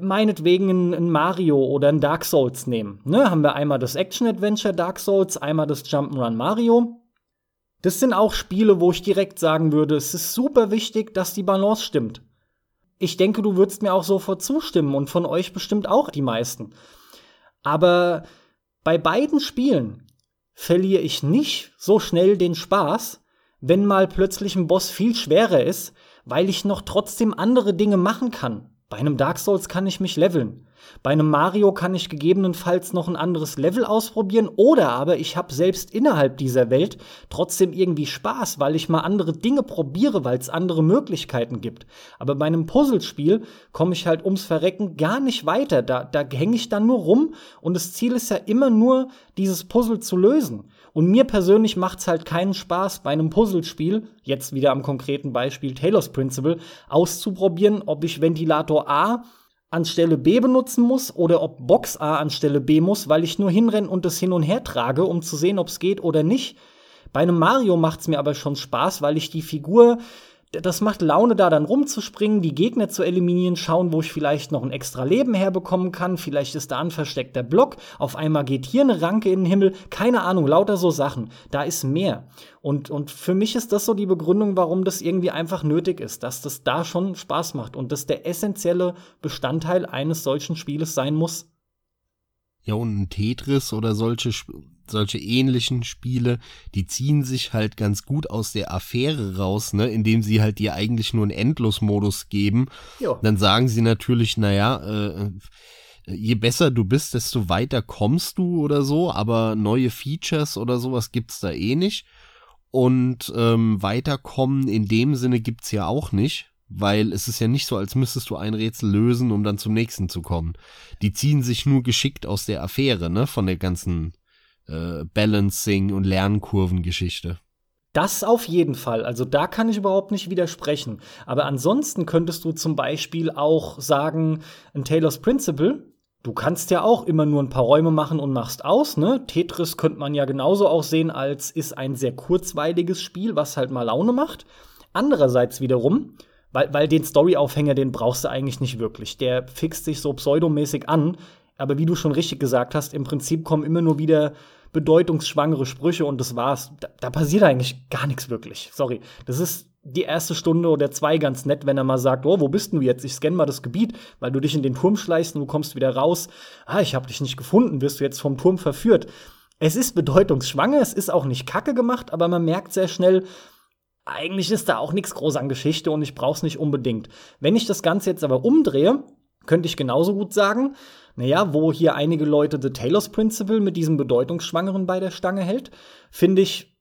meinetwegen ein Mario oder ein Dark Souls nehme, ne, haben wir einmal das Action-Adventure Dark Souls, einmal das Jump'n'Run Mario. Das sind auch Spiele, wo ich direkt sagen würde, es ist super wichtig, dass die Balance stimmt. Ich denke, du würdest mir auch sofort zustimmen und von euch bestimmt auch die meisten. Aber bei beiden Spielen verliere ich nicht so schnell den Spaß, wenn mal plötzlich ein Boss viel schwerer ist, weil ich noch trotzdem andere Dinge machen kann. Bei einem Dark Souls kann ich mich leveln. Bei einem Mario kann ich gegebenenfalls noch ein anderes Level ausprobieren oder aber ich habe selbst innerhalb dieser Welt trotzdem irgendwie Spaß, weil ich mal andere Dinge probiere, weil es andere Möglichkeiten gibt. Aber bei einem Puzzlespiel komme ich halt ums Verrecken gar nicht weiter. Da, da hänge ich dann nur rum und das Ziel ist ja immer nur, dieses Puzzle zu lösen. Und mir persönlich macht's halt keinen Spaß, bei einem Puzzlespiel, jetzt wieder am konkreten Beispiel Taylor's Principle, auszuprobieren, ob ich Ventilator A anstelle B benutzen muss oder ob Box A anstelle B muss, weil ich nur hinrenne und das hin und her trage, um zu sehen, ob es geht oder nicht. Bei einem Mario macht's mir aber schon Spaß, weil ich die Figur das macht Laune, da dann rumzuspringen, die Gegner zu eliminieren, schauen, wo ich vielleicht noch ein extra Leben herbekommen kann. Vielleicht ist da ein versteckter Block. Auf einmal geht hier eine Ranke in den Himmel. Keine Ahnung, lauter so Sachen. Da ist mehr. Und, und für mich ist das so die Begründung, warum das irgendwie einfach nötig ist, dass das da schon Spaß macht und das der essentielle Bestandteil eines solchen Spieles sein muss. Ja, und ein Tetris oder solche, solche ähnlichen Spiele, die ziehen sich halt ganz gut aus der Affäre raus, ne, indem sie halt dir eigentlich nur einen Endlosmodus geben. Jo. Dann sagen sie natürlich, naja, äh, je besser du bist, desto weiter kommst du oder so, aber neue Features oder sowas gibt's da eh nicht. Und ähm, weiterkommen in dem Sinne gibt's ja auch nicht weil es ist ja nicht so, als müsstest du ein Rätsel lösen, um dann zum nächsten zu kommen. Die ziehen sich nur geschickt aus der Affäre, ne, von der ganzen äh, Balancing- und Lernkurvengeschichte. Das auf jeden Fall. Also da kann ich überhaupt nicht widersprechen. Aber ansonsten könntest du zum Beispiel auch sagen, ein Taylor's Principle, du kannst ja auch immer nur ein paar Räume machen und machst aus, ne? Tetris könnte man ja genauso auch sehen als ist ein sehr kurzweiliges Spiel, was halt mal Laune macht. Andererseits wiederum, weil, weil den Storyaufhänger, den brauchst du eigentlich nicht wirklich. Der fixt sich so pseudomäßig an. Aber wie du schon richtig gesagt hast, im Prinzip kommen immer nur wieder bedeutungsschwangere Sprüche und das war's. Da, da passiert eigentlich gar nichts wirklich. Sorry. Das ist die erste Stunde oder zwei ganz nett, wenn er mal sagt, oh, wo bist du jetzt? Ich scanne mal das Gebiet, weil du dich in den Turm schleichst und du kommst wieder raus. Ah, ich habe dich nicht gefunden, wirst du jetzt vom Turm verführt. Es ist bedeutungsschwanger, es ist auch nicht kacke gemacht, aber man merkt sehr schnell, eigentlich ist da auch nichts groß an Geschichte und ich brauch's nicht unbedingt. Wenn ich das Ganze jetzt aber umdrehe, könnte ich genauso gut sagen, naja, wo hier einige Leute The Taylor's Principle mit diesem Bedeutungsschwangeren bei der Stange hält, finde ich,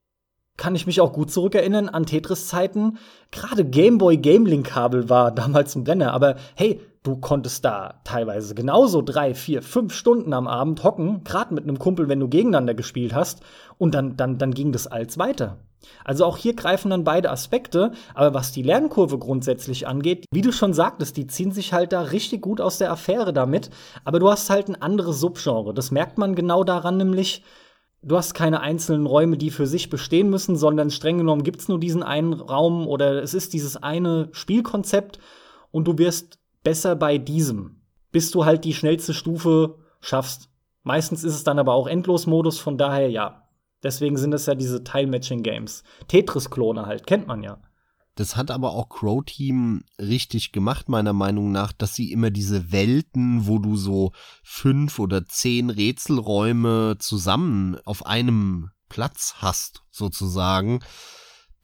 kann ich mich auch gut zurückerinnern an Tetris-Zeiten. Gerade Gameboy Gamelink Kabel war damals ein Brenner, aber hey, du konntest da teilweise genauso drei, vier, fünf Stunden am Abend hocken, gerade mit einem Kumpel, wenn du gegeneinander gespielt hast, und dann, dann, dann ging das als weiter. Also auch hier greifen dann beide Aspekte, aber was die Lernkurve grundsätzlich angeht, wie du schon sagtest, die ziehen sich halt da richtig gut aus der Affäre damit, aber du hast halt ein anderes Subgenre. Das merkt man genau daran, nämlich du hast keine einzelnen Räume, die für sich bestehen müssen, sondern streng genommen gibt's nur diesen einen Raum oder es ist dieses eine Spielkonzept und du wirst besser bei diesem, bis du halt die schnellste Stufe schaffst. Meistens ist es dann aber auch Endlosmodus, von daher ja, Deswegen sind es ja diese Tile-Matching-Games. Tetris-Klone halt, kennt man ja. Das hat aber auch Crow Team richtig gemacht, meiner Meinung nach, dass sie immer diese Welten, wo du so fünf oder zehn Rätselräume zusammen auf einem Platz hast, sozusagen.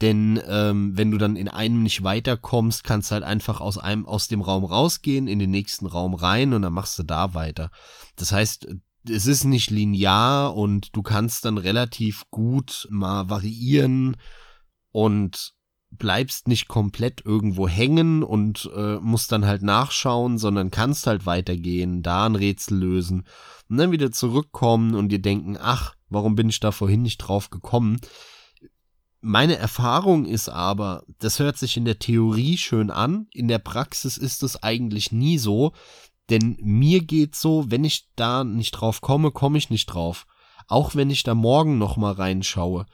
Denn ähm, wenn du dann in einem nicht weiterkommst, kannst du halt einfach aus einem aus dem Raum rausgehen, in den nächsten Raum rein und dann machst du da weiter. Das heißt, es ist nicht linear und du kannst dann relativ gut mal variieren und bleibst nicht komplett irgendwo hängen und äh, musst dann halt nachschauen, sondern kannst halt weitergehen, da ein Rätsel lösen und dann wieder zurückkommen und dir denken, ach, warum bin ich da vorhin nicht drauf gekommen? Meine Erfahrung ist aber, das hört sich in der Theorie schön an, in der Praxis ist es eigentlich nie so, denn mir geht's so, wenn ich da nicht drauf komme, komme ich nicht drauf. Auch wenn ich da morgen noch mal reinschaue.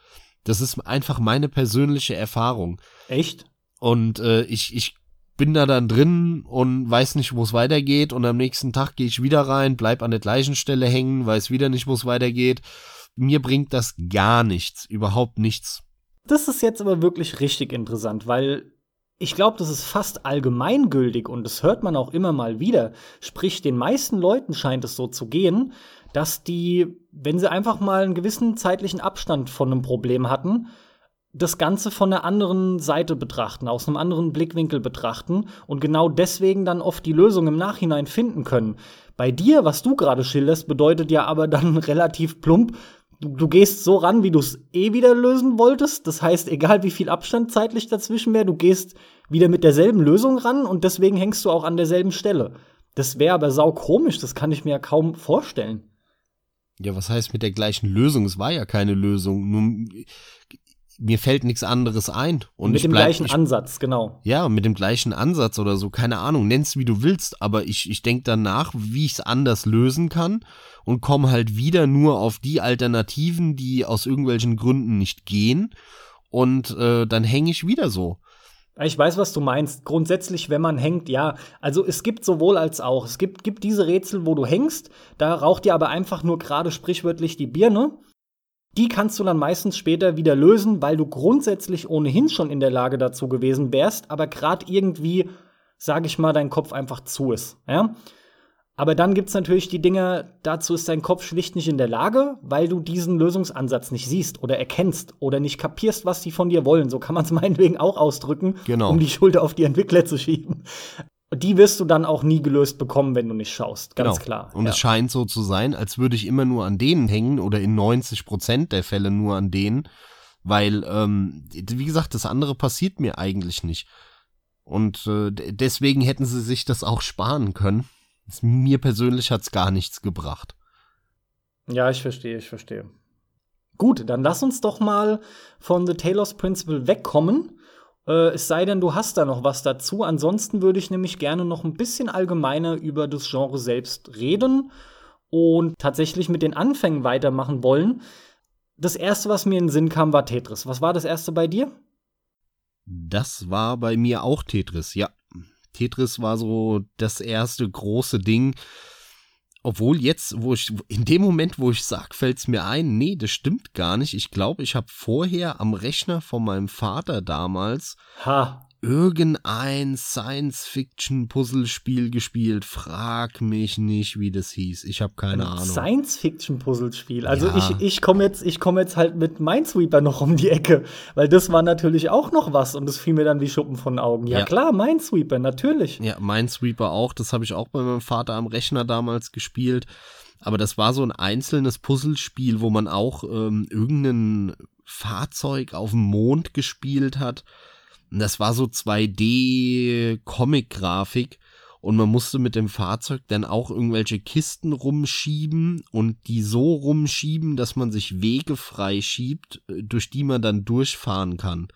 Das ist einfach meine persönliche Erfahrung. Echt? Und äh, ich, ich bin da dann drin und weiß nicht, wo es weitergeht. Und am nächsten Tag gehe ich wieder rein, bleib an der gleichen Stelle hängen, weiß wieder nicht, wo es weitergeht. Mir bringt das gar nichts, überhaupt nichts. Das ist jetzt aber wirklich richtig interessant, weil ich glaube, das ist fast allgemeingültig und das hört man auch immer mal wieder. Sprich, den meisten Leuten scheint es so zu gehen, dass die, wenn sie einfach mal einen gewissen zeitlichen Abstand von einem Problem hatten, das Ganze von einer anderen Seite betrachten, aus einem anderen Blickwinkel betrachten und genau deswegen dann oft die Lösung im Nachhinein finden können. Bei dir, was du gerade schilderst, bedeutet ja aber dann <laughs> relativ plump, du, du gehst so ran, wie du es eh wieder lösen wolltest. Das heißt, egal wie viel Abstand zeitlich dazwischen wäre, du gehst wieder mit derselben Lösung ran und deswegen hängst du auch an derselben Stelle. Das wäre aber sau komisch, das kann ich mir ja kaum vorstellen. Ja, was heißt mit der gleichen Lösung? Es war ja keine Lösung. Nur mir fällt nichts anderes ein. Und mit dem bleib, gleichen ich, Ansatz, genau. Ja, mit dem gleichen Ansatz oder so, keine Ahnung, nenn's wie du willst, aber ich, ich denke dann nach, wie ich es anders lösen kann und komme halt wieder nur auf die Alternativen, die aus irgendwelchen Gründen nicht gehen und äh, dann hänge ich wieder so. Ich weiß, was du meinst. Grundsätzlich, wenn man hängt, ja. Also es gibt sowohl als auch. Es gibt, gibt diese Rätsel, wo du hängst, da raucht dir aber einfach nur gerade sprichwörtlich die Birne. Die kannst du dann meistens später wieder lösen, weil du grundsätzlich ohnehin schon in der Lage dazu gewesen wärst, aber gerade irgendwie, sag ich mal, dein Kopf einfach zu ist. Ja? Aber dann gibt's natürlich die Dinge, dazu ist dein Kopf schlicht nicht in der Lage, weil du diesen Lösungsansatz nicht siehst oder erkennst oder nicht kapierst, was die von dir wollen. So kann man es <laughs> meinetwegen auch ausdrücken, Genau. um die Schuld auf die Entwickler zu schieben. Die wirst du dann auch nie gelöst bekommen, wenn du nicht schaust. Ganz genau. klar. Und ja. es scheint so zu sein, als würde ich immer nur an denen hängen oder in 90 Prozent der Fälle nur an denen, weil, ähm, wie gesagt, das andere passiert mir eigentlich nicht. Und äh, deswegen hätten sie sich das auch sparen können. Mir persönlich hat's gar nichts gebracht. Ja, ich verstehe, ich verstehe. Gut, dann lass uns doch mal von The Taylor's Principle wegkommen. Äh, es sei denn, du hast da noch was dazu. Ansonsten würde ich nämlich gerne noch ein bisschen allgemeiner über das Genre selbst reden und tatsächlich mit den Anfängen weitermachen wollen. Das erste, was mir in den Sinn kam, war Tetris. Was war das erste bei dir? Das war bei mir auch Tetris, ja. Tetris war so das erste große Ding. Obwohl jetzt, wo ich, in dem Moment, wo ich sag, fällt's mir ein, nee, das stimmt gar nicht. Ich glaube, ich habe vorher am Rechner von meinem Vater damals Ha, irgendein Science-Fiction-Puzzlespiel gespielt. Frag mich nicht, wie das hieß. Ich habe keine Ahnung. Science-Fiction-Puzzlespiel. Also Ja. ich, ich komme jetzt, ich komm jetzt halt mit Minesweeper noch um die Ecke, weil das war natürlich auch noch was und das fiel mir dann wie Schuppen von den Augen. Ja, Ja. klar, Minesweeper, natürlich. Ja, Minesweeper auch. Das habe ich auch bei meinem Vater am Rechner damals gespielt. Aber das war so ein einzelnes Puzzlespiel, wo man auch ähm, irgendein Fahrzeug auf dem Mond gespielt hat. Das war so 2D-Comic-Grafik. Und man musste mit dem Fahrzeug dann auch irgendwelche Kisten rumschieben und die so rumschieben, dass man sich Wege freischiebt, äh, durch die man dann durchfahren kann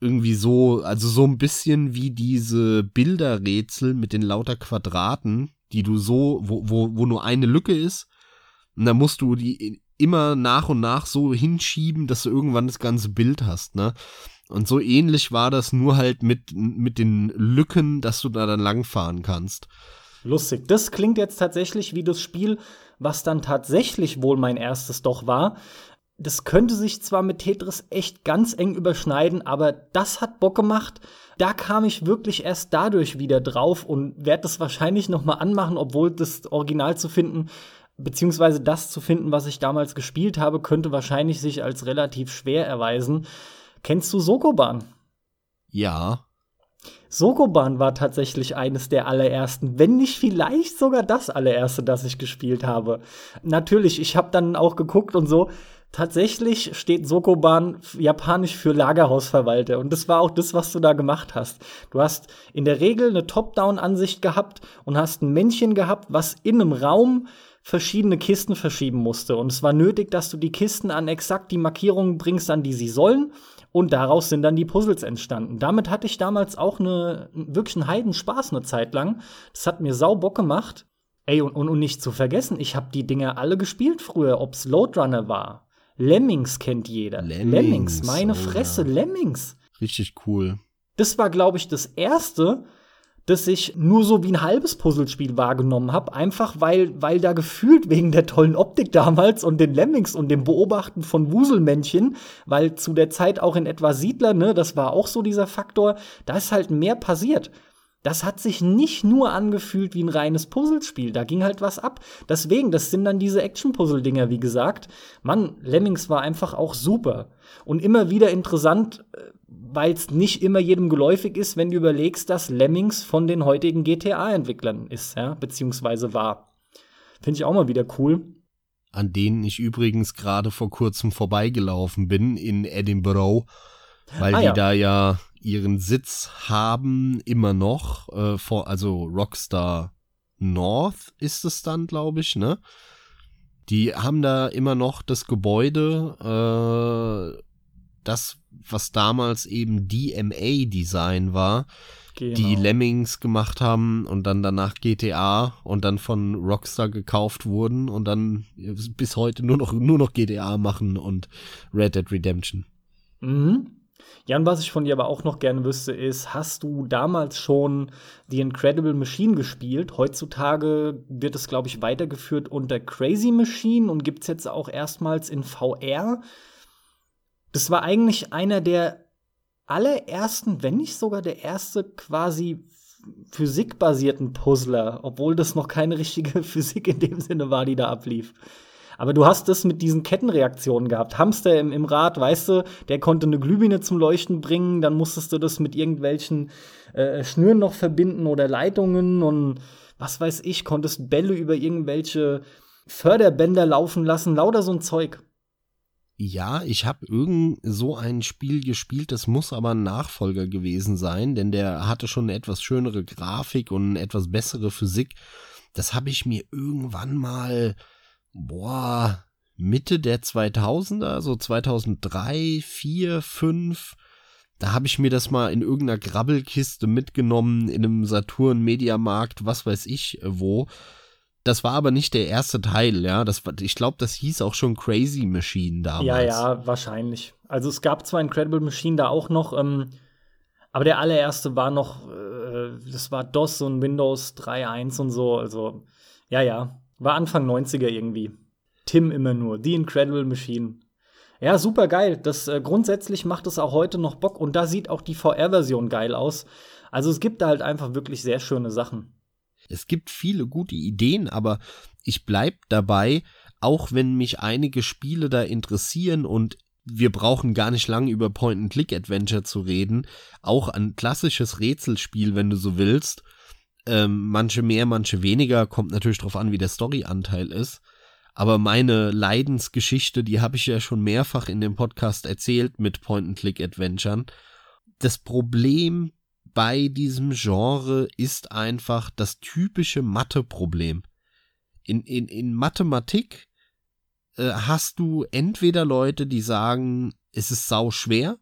irgendwie so, also so ein bisschen wie diese Bilderrätsel mit den lauter Quadraten, die du so, wo, wo, wo nur eine Lücke ist. Und dann musst du die immer nach und nach so hinschieben, dass du irgendwann das ganze Bild hast, ne? Und so ähnlich war das nur halt mit, mit den Lücken, dass du da dann langfahren kannst. Lustig. Das klingt jetzt tatsächlich wie das Spiel, was dann tatsächlich wohl mein erstes doch war. Das könnte sich zwar mit Tetris echt ganz eng überschneiden, aber das hat Bock gemacht. Da kam ich wirklich erst dadurch wieder drauf und werde das wahrscheinlich noch mal anmachen, obwohl das Original zu finden, beziehungsweise das zu finden, was ich damals gespielt habe, könnte wahrscheinlich sich als relativ schwer erweisen. Kennst du Sokoban? Ja, Sokoban war tatsächlich eines der allerersten, wenn nicht vielleicht sogar das allererste, das ich gespielt habe. Natürlich, ich habe dann auch geguckt und so. Tatsächlich steht Sokoban japanisch für Lagerhausverwalter und das war auch das, was du da gemacht hast. Du hast in der Regel eine Top-Down-Ansicht gehabt und hast ein Männchen gehabt, was in einem Raum verschiedene Kisten verschieben musste. Und es war nötig, dass du die Kisten an exakt die Markierungen bringst, an die sie sollen. Und daraus sind dann die Puzzles entstanden. Damit hatte ich damals auch eine, wirklich einen Heidenspaß eine Zeit lang. Das hat mir sau Bock gemacht. Ey, und, und, und nicht zu vergessen, ich habe die Dinger alle gespielt früher, ob's Loadrunner war. Lemmings kennt jeder. Lemmings, meine oh Fresse, ja. Lemmings. richtig cool. Das war, glaube ich, das erste, das ich nur so wie ein halbes Puzzlespiel wahrgenommen habe, einfach weil, weil da gefühlt wegen der tollen Optik damals und den Lemmings und dem Beobachten von Wuselmännchen, weil zu der Zeit auch in etwa Siedler, ne, das war auch so dieser Faktor, da ist halt mehr passiert. Das hat sich nicht nur angefühlt wie ein reines Puzzlespiel, da ging halt was ab. Deswegen, das sind dann diese Action-Puzzle-Dinger, wie gesagt. Mann, Lemmings war einfach auch super. Und immer wieder interessant, weil es nicht immer jedem geläufig ist, wenn du überlegst, dass Lemmings von den heutigen GTA-Entwicklern ist, ja, beziehungsweise war. Finde ich auch mal wieder cool. An denen ich übrigens gerade vor kurzem vorbeigelaufen bin in Edinburgh, weil Ah, die ja. da ja ihren Sitz haben, immer noch, äh, vor, also Rockstar North ist es dann, glaube ich, ne? Die haben da immer noch das Gebäude, äh, das, was damals eben DMA-Design war, die Genau. Lemmings gemacht haben und dann danach GTA und dann von Rockstar gekauft wurden und dann bis heute nur noch, nur noch GTA machen und Red Dead Redemption. Mhm. Jan, was ich von dir aber auch noch gerne wüsste, ist, hast du damals schon The Incredible Machine gespielt? Heutzutage wird es, glaube ich, weitergeführt unter Crazy Machine und gibt es jetzt auch erstmals in VR. Das war eigentlich einer der allerersten, wenn nicht sogar der erste quasi physikbasierten Puzzler, obwohl das noch keine richtige <laughs> Physik in dem Sinne war, die da ablief. Aber du hast das mit diesen Kettenreaktionen gehabt. Hamster im, im Rad, weißt du, der konnte eine Glühbirne zum Leuchten bringen, dann musstest du das mit irgendwelchen äh, Schnüren noch verbinden oder Leitungen und was weiß ich, konntest Bälle über irgendwelche Förderbänder laufen lassen, lauter so ein Zeug. Ja, ich habe irgend so ein Spiel gespielt, das muss aber ein Nachfolger gewesen sein, denn der hatte schon eine etwas schönere Grafik und eine etwas bessere Physik. Das habe ich mir irgendwann mal boah, Mitte der 2000er, so 2003, 4, 5, da habe ich mir das mal in irgendeiner Grabbelkiste mitgenommen, in einem Saturn Mediamarkt, was weiß ich äh, wo. Das war aber nicht der erste Teil, ja. Das, ich glaube, das hieß auch schon Crazy Machine damals. Ja, ja, wahrscheinlich. Also es gab zwar Incredible Machine da auch noch, ähm, aber der allererste war noch, äh, das war DOS und Windows 3.1 und so. Also, ja, ja. War Anfang 90er irgendwie. Tim immer nur. The Incredible Machine. Ja, super geil. Das äh, grundsätzlich macht es auch heute noch Bock und da sieht auch die VR-Version geil aus. Also es gibt da halt einfach wirklich sehr schöne Sachen. Es gibt viele gute Ideen, aber ich bleib dabei, auch wenn mich einige Spiele da interessieren und wir brauchen gar nicht lange über Point-and-Click-Adventure zu reden. Auch ein klassisches Rätselspiel, wenn du so willst, ähm, manche mehr, manche weniger, kommt natürlich drauf an, wie der Storyanteil ist. Aber meine Leidensgeschichte, die habe ich ja schon mehrfach in dem Podcast erzählt mit Point-and-Click-Adventuren. Das Problem bei diesem Genre ist einfach das typische Mathe-Problem. In, in, in Mathematik äh, hast du entweder Leute, die sagen, es ist sau schwer,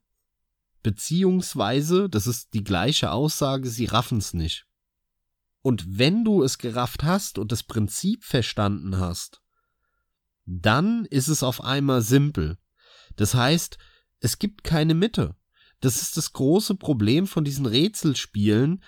beziehungsweise, das ist die gleiche Aussage, sie raffen es nicht. Und wenn du es gerafft hast und das Prinzip verstanden hast, dann ist es auf einmal simpel. Das heißt, es gibt keine Mitte. Das ist das große Problem von diesen Rätselspielen.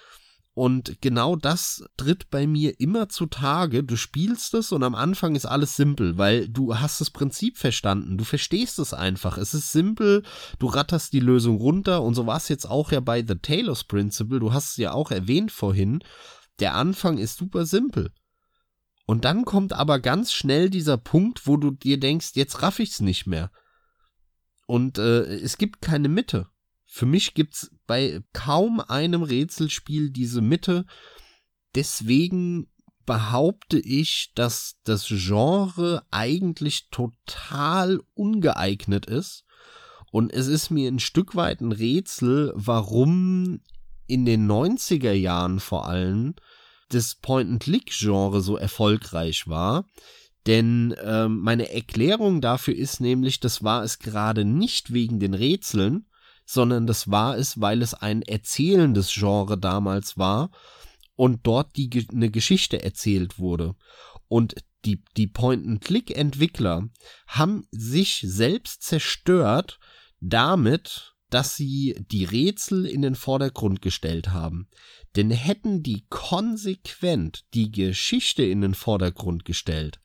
Und genau das tritt bei mir immer zutage. Du spielst es und am Anfang ist alles simpel, weil du hast das Prinzip verstanden. Du verstehst es einfach. Es ist simpel. Du ratterst die Lösung runter und so war es jetzt auch ja bei The Taylor's Principle. Du hast es ja auch erwähnt vorhin. Der Anfang ist super simpel. Und dann kommt aber ganz schnell dieser Punkt, wo du dir denkst, jetzt raff ich's nicht mehr. Und äh, es gibt keine Mitte. Für mich gibt's bei kaum einem Rätselspiel diese Mitte. Deswegen behaupte ich, dass das Genre eigentlich total ungeeignet ist. Und es ist mir ein Stück weit ein Rätsel, warum in den 90er Jahren vor allem das Point-and-Click-Genre so erfolgreich war. Denn ähm, meine Erklärung dafür ist nämlich, das war es gerade nicht wegen den Rätseln, sondern das war es, weil es ein erzählendes Genre damals war und dort die eine Geschichte erzählt wurde. Und die, die Point-and-Click-Entwickler haben sich selbst zerstört damit, dass sie die Rätsel in den Vordergrund gestellt haben. Denn hätten die konsequent die Geschichte in den Vordergrund gestellt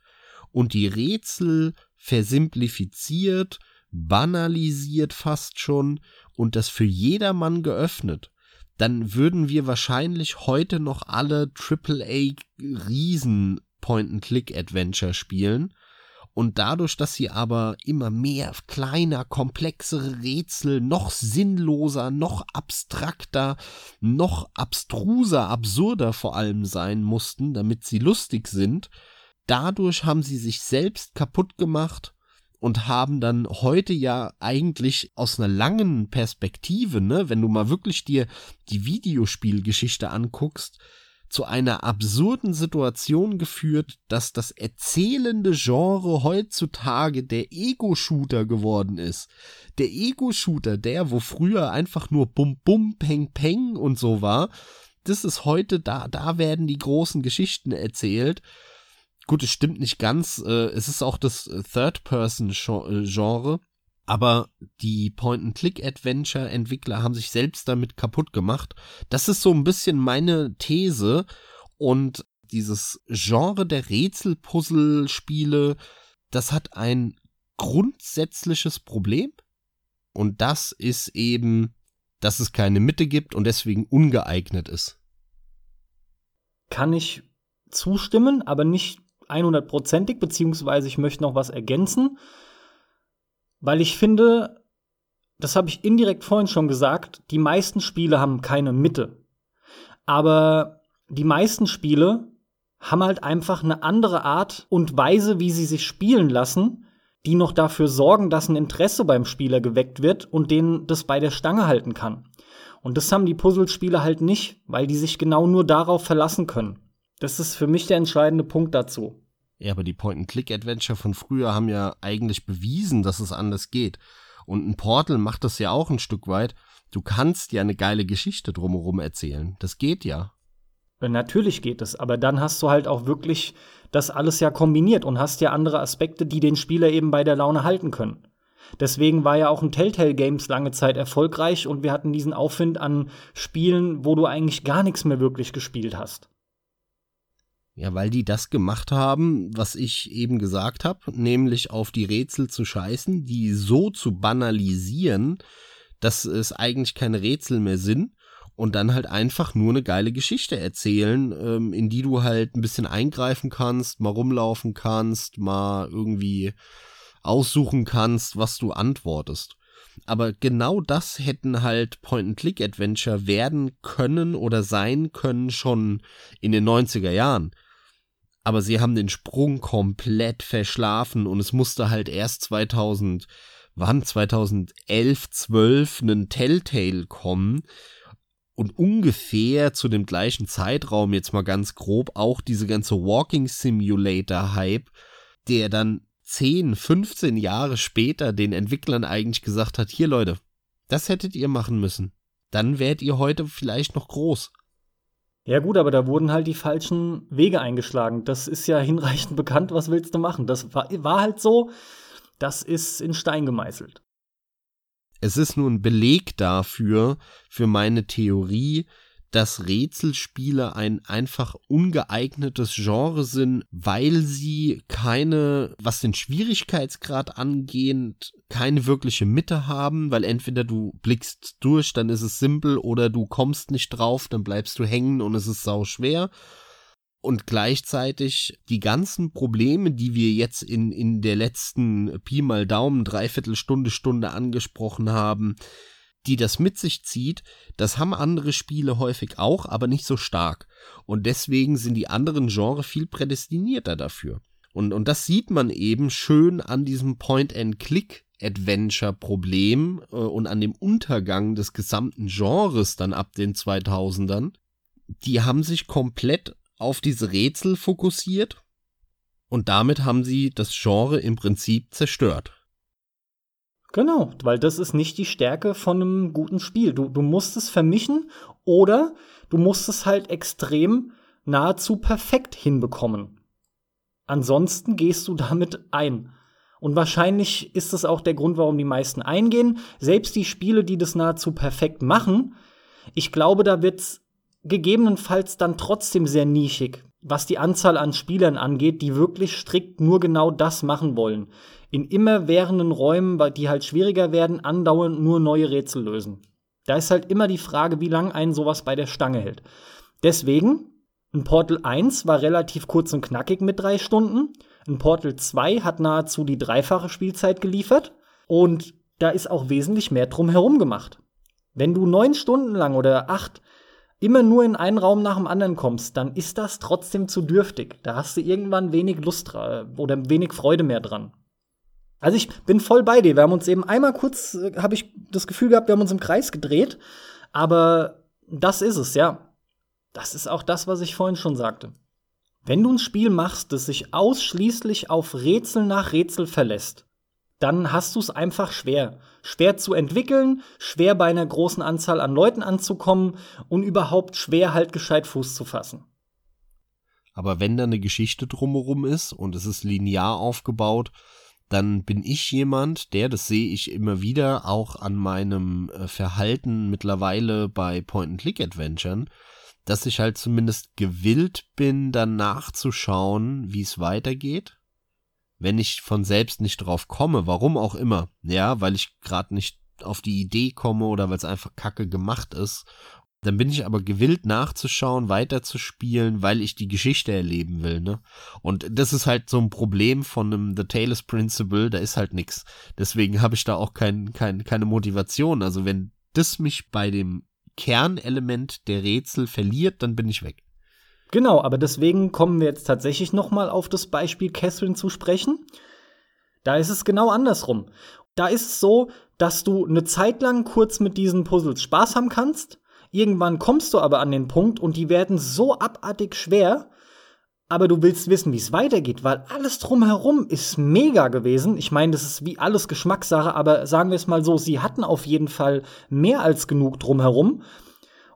und die Rätsel versimplifiziert, banalisiert fast schon und das für jedermann geöffnet, dann würden wir wahrscheinlich heute noch alle AAA Riesen Point-and-Click-Adventure spielen. Und dadurch, dass sie aber immer mehr kleiner, komplexere Rätsel, noch sinnloser, noch abstrakter, noch abstruser, absurder vor allem sein mussten, damit sie lustig sind, dadurch haben sie sich selbst kaputt gemacht und haben dann heute ja eigentlich aus einer langen Perspektive, ne, wenn du mal wirklich dir die Videospielgeschichte anguckst, zu einer absurden Situation geführt, dass das erzählende Genre heutzutage der Ego-Shooter geworden ist. Der Ego-Shooter, der, wo früher einfach nur Bum Bum, Peng Peng und so war, das ist heute, da, da werden die großen Geschichten erzählt. Gut, es stimmt nicht ganz. Äh, es ist auch das Third-Person-Genre. aber die Point-and-Click-Adventure-Entwickler haben sich selbst damit kaputt gemacht. Das ist so ein bisschen meine These und dieses Genre der Rätsel-Puzzle-Spiele, das hat ein grundsätzliches Problem und das ist eben, dass es keine Mitte gibt und deswegen ungeeignet ist. Kann ich zustimmen, aber nicht 100%ig, beziehungsweise ich möchte noch was ergänzen weil ich finde, das habe ich indirekt vorhin schon gesagt, die meisten Spiele haben keine Mitte. Aber die meisten Spiele haben halt einfach eine andere Art und Weise, wie sie sich spielen lassen, die noch dafür sorgen, dass ein Interesse beim Spieler geweckt wird und den das bei der Stange halten kann. Und das haben die Puzzlespiele halt nicht, weil die sich genau nur darauf verlassen können. Das ist für mich der entscheidende Punkt dazu. Ja, aber die Point-and-Click-Adventure von früher haben ja eigentlich bewiesen, dass es anders geht. Und ein Portal macht das ja auch ein Stück weit. Du kannst ja eine geile Geschichte drumherum erzählen. Das geht ja. Natürlich geht es, aber dann hast du halt auch wirklich das alles ja kombiniert und hast ja andere Aspekte, die den Spieler eben bei der Laune halten können. Deswegen war ja auch ein Telltale Games lange Zeit erfolgreich und wir hatten diesen Aufwind an Spielen, wo du eigentlich gar nichts mehr wirklich gespielt hast. Ja, weil die das gemacht haben, was ich eben gesagt habe, nämlich auf die Rätsel zu scheißen, die so zu banalisieren, dass es eigentlich keine Rätsel mehr sind und dann halt einfach nur eine geile Geschichte erzählen, ähm, in die du halt ein bisschen eingreifen kannst, mal rumlaufen kannst, mal irgendwie aussuchen kannst, was du antwortest. Aber genau das hätten halt Point-and-Click-Adventure werden können oder sein können schon in den 90er Jahren. Aber sie haben den Sprung komplett verschlafen und es musste halt erst 2000, wann? 2011, 12 einen Telltale kommen und ungefähr zu dem gleichen Zeitraum jetzt mal ganz grob auch diese ganze Walking Simulator Hype, der dann 10, 15 Jahre später den Entwicklern eigentlich gesagt hat, hier Leute, das hättet ihr machen müssen. Dann wärt ihr heute vielleicht noch groß. Ja gut, aber da wurden halt die falschen Wege eingeschlagen. Das ist ja hinreichend <laughs> bekannt, was willst du machen? Das war, war halt so, das ist in Stein gemeißelt. Es ist nur ein Beleg dafür, für meine Theorie, dass Rätselspiele ein einfach ungeeignetes Genre sind, weil sie keine, was den Schwierigkeitsgrad angeht, keine wirkliche Mitte haben, weil entweder du blickst durch, dann ist es simpel, oder du kommst nicht drauf, dann bleibst du hängen und es ist sau schwer. Und gleichzeitig die ganzen Probleme, die wir jetzt in, in der letzten Pi mal Daumen, Dreiviertelstunde, Stunde angesprochen haben, die das mit sich zieht, das haben andere Spiele häufig auch, aber nicht so stark. Und deswegen sind die anderen Genres viel prädestinierter dafür. Und, und das sieht man eben schön an diesem Point-and-Click-Adventure-Problem äh, und an dem Untergang des gesamten Genres dann ab den 2000ern. Die haben sich komplett auf diese Rätsel fokussiert und damit haben sie das Genre im Prinzip zerstört. Genau, weil das ist nicht die Stärke von einem guten Spiel. Du, du musst es vermischen oder du musst es halt extrem nahezu perfekt hinbekommen. Ansonsten gehst du damit ein. Und wahrscheinlich ist das auch der Grund, warum die meisten eingehen. Selbst die Spiele, die das nahezu perfekt machen, ich glaube, da wird's gegebenenfalls dann trotzdem sehr nischig, was die Anzahl an Spielern angeht, die wirklich strikt nur genau das machen wollen in immerwährenden Räumen, die halt schwieriger werden, andauernd nur neue Rätsel lösen. Da ist halt immer die Frage, wie lange einen sowas bei der Stange hält. Deswegen, ein Portal 1 war relativ kurz und knackig mit drei Stunden. Ein Portal 2 hat nahezu die dreifache Spielzeit geliefert. Und da ist auch wesentlich mehr drumherum gemacht. Wenn du neun Stunden lang oder acht immer nur in einen Raum nach dem anderen kommst, dann ist das trotzdem zu dürftig. Da hast du irgendwann wenig Lust oder wenig Freude mehr dran. Also ich bin voll bei dir. Wir haben uns eben einmal kurz, äh, habe ich das Gefühl gehabt, wir haben uns im Kreis gedreht. Aber das ist es, ja. Das ist auch das, was ich vorhin schon sagte. Wenn du ein Spiel machst, das sich ausschließlich auf Rätsel nach Rätsel verlässt, dann hast du es einfach schwer. Schwer zu entwickeln, schwer bei einer großen Anzahl an Leuten anzukommen und überhaupt schwer halt gescheit Fuß zu fassen. Aber wenn da eine Geschichte drumherum ist und es ist linear aufgebaut, dann bin ich jemand, der, das sehe ich immer wieder auch an meinem äh, Verhalten mittlerweile bei Point-and-Click-Adventuren, dass ich halt zumindest gewillt bin, dann nachzuschauen, wie es weitergeht. Wenn ich von selbst nicht drauf komme, warum auch immer, ja, weil ich gerade nicht auf die Idee komme oder weil es einfach kacke gemacht ist dann bin ich aber gewillt nachzuschauen, weiterzuspielen, weil ich die Geschichte erleben will, ne? Und das ist halt so ein Problem von einem The Talos Principle, da ist halt nix. Deswegen habe ich da auch kein, kein, keine Motivation. Also wenn das mich bei dem Kernelement der Rätsel verliert, dann bin ich weg. Genau, aber deswegen kommen wir jetzt tatsächlich noch mal auf das Beispiel Catherine zu sprechen. Da ist es genau andersrum. Da ist es so, dass du eine Zeit lang kurz mit diesen Puzzles Spaß haben kannst Irgendwann kommst du aber an den Punkt und die werden so abartig schwer, aber du willst wissen, wie es weitergeht, weil alles drumherum ist mega gewesen. Ich meine, das ist wie alles Geschmackssache, aber sagen wir es mal so, sie hatten auf jeden Fall mehr als genug drumherum.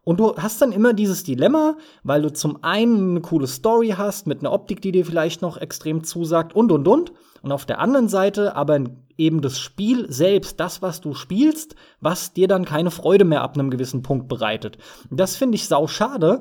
Und du hast dann immer dieses Dilemma, weil du zum einen eine coole Story hast mit einer Optik, die dir vielleicht noch extrem zusagt und und und. Und auf der anderen Seite aber eben das Spiel selbst, das, was du spielst, was dir dann keine Freude mehr ab einem gewissen Punkt bereitet. Das finde ich sau schade.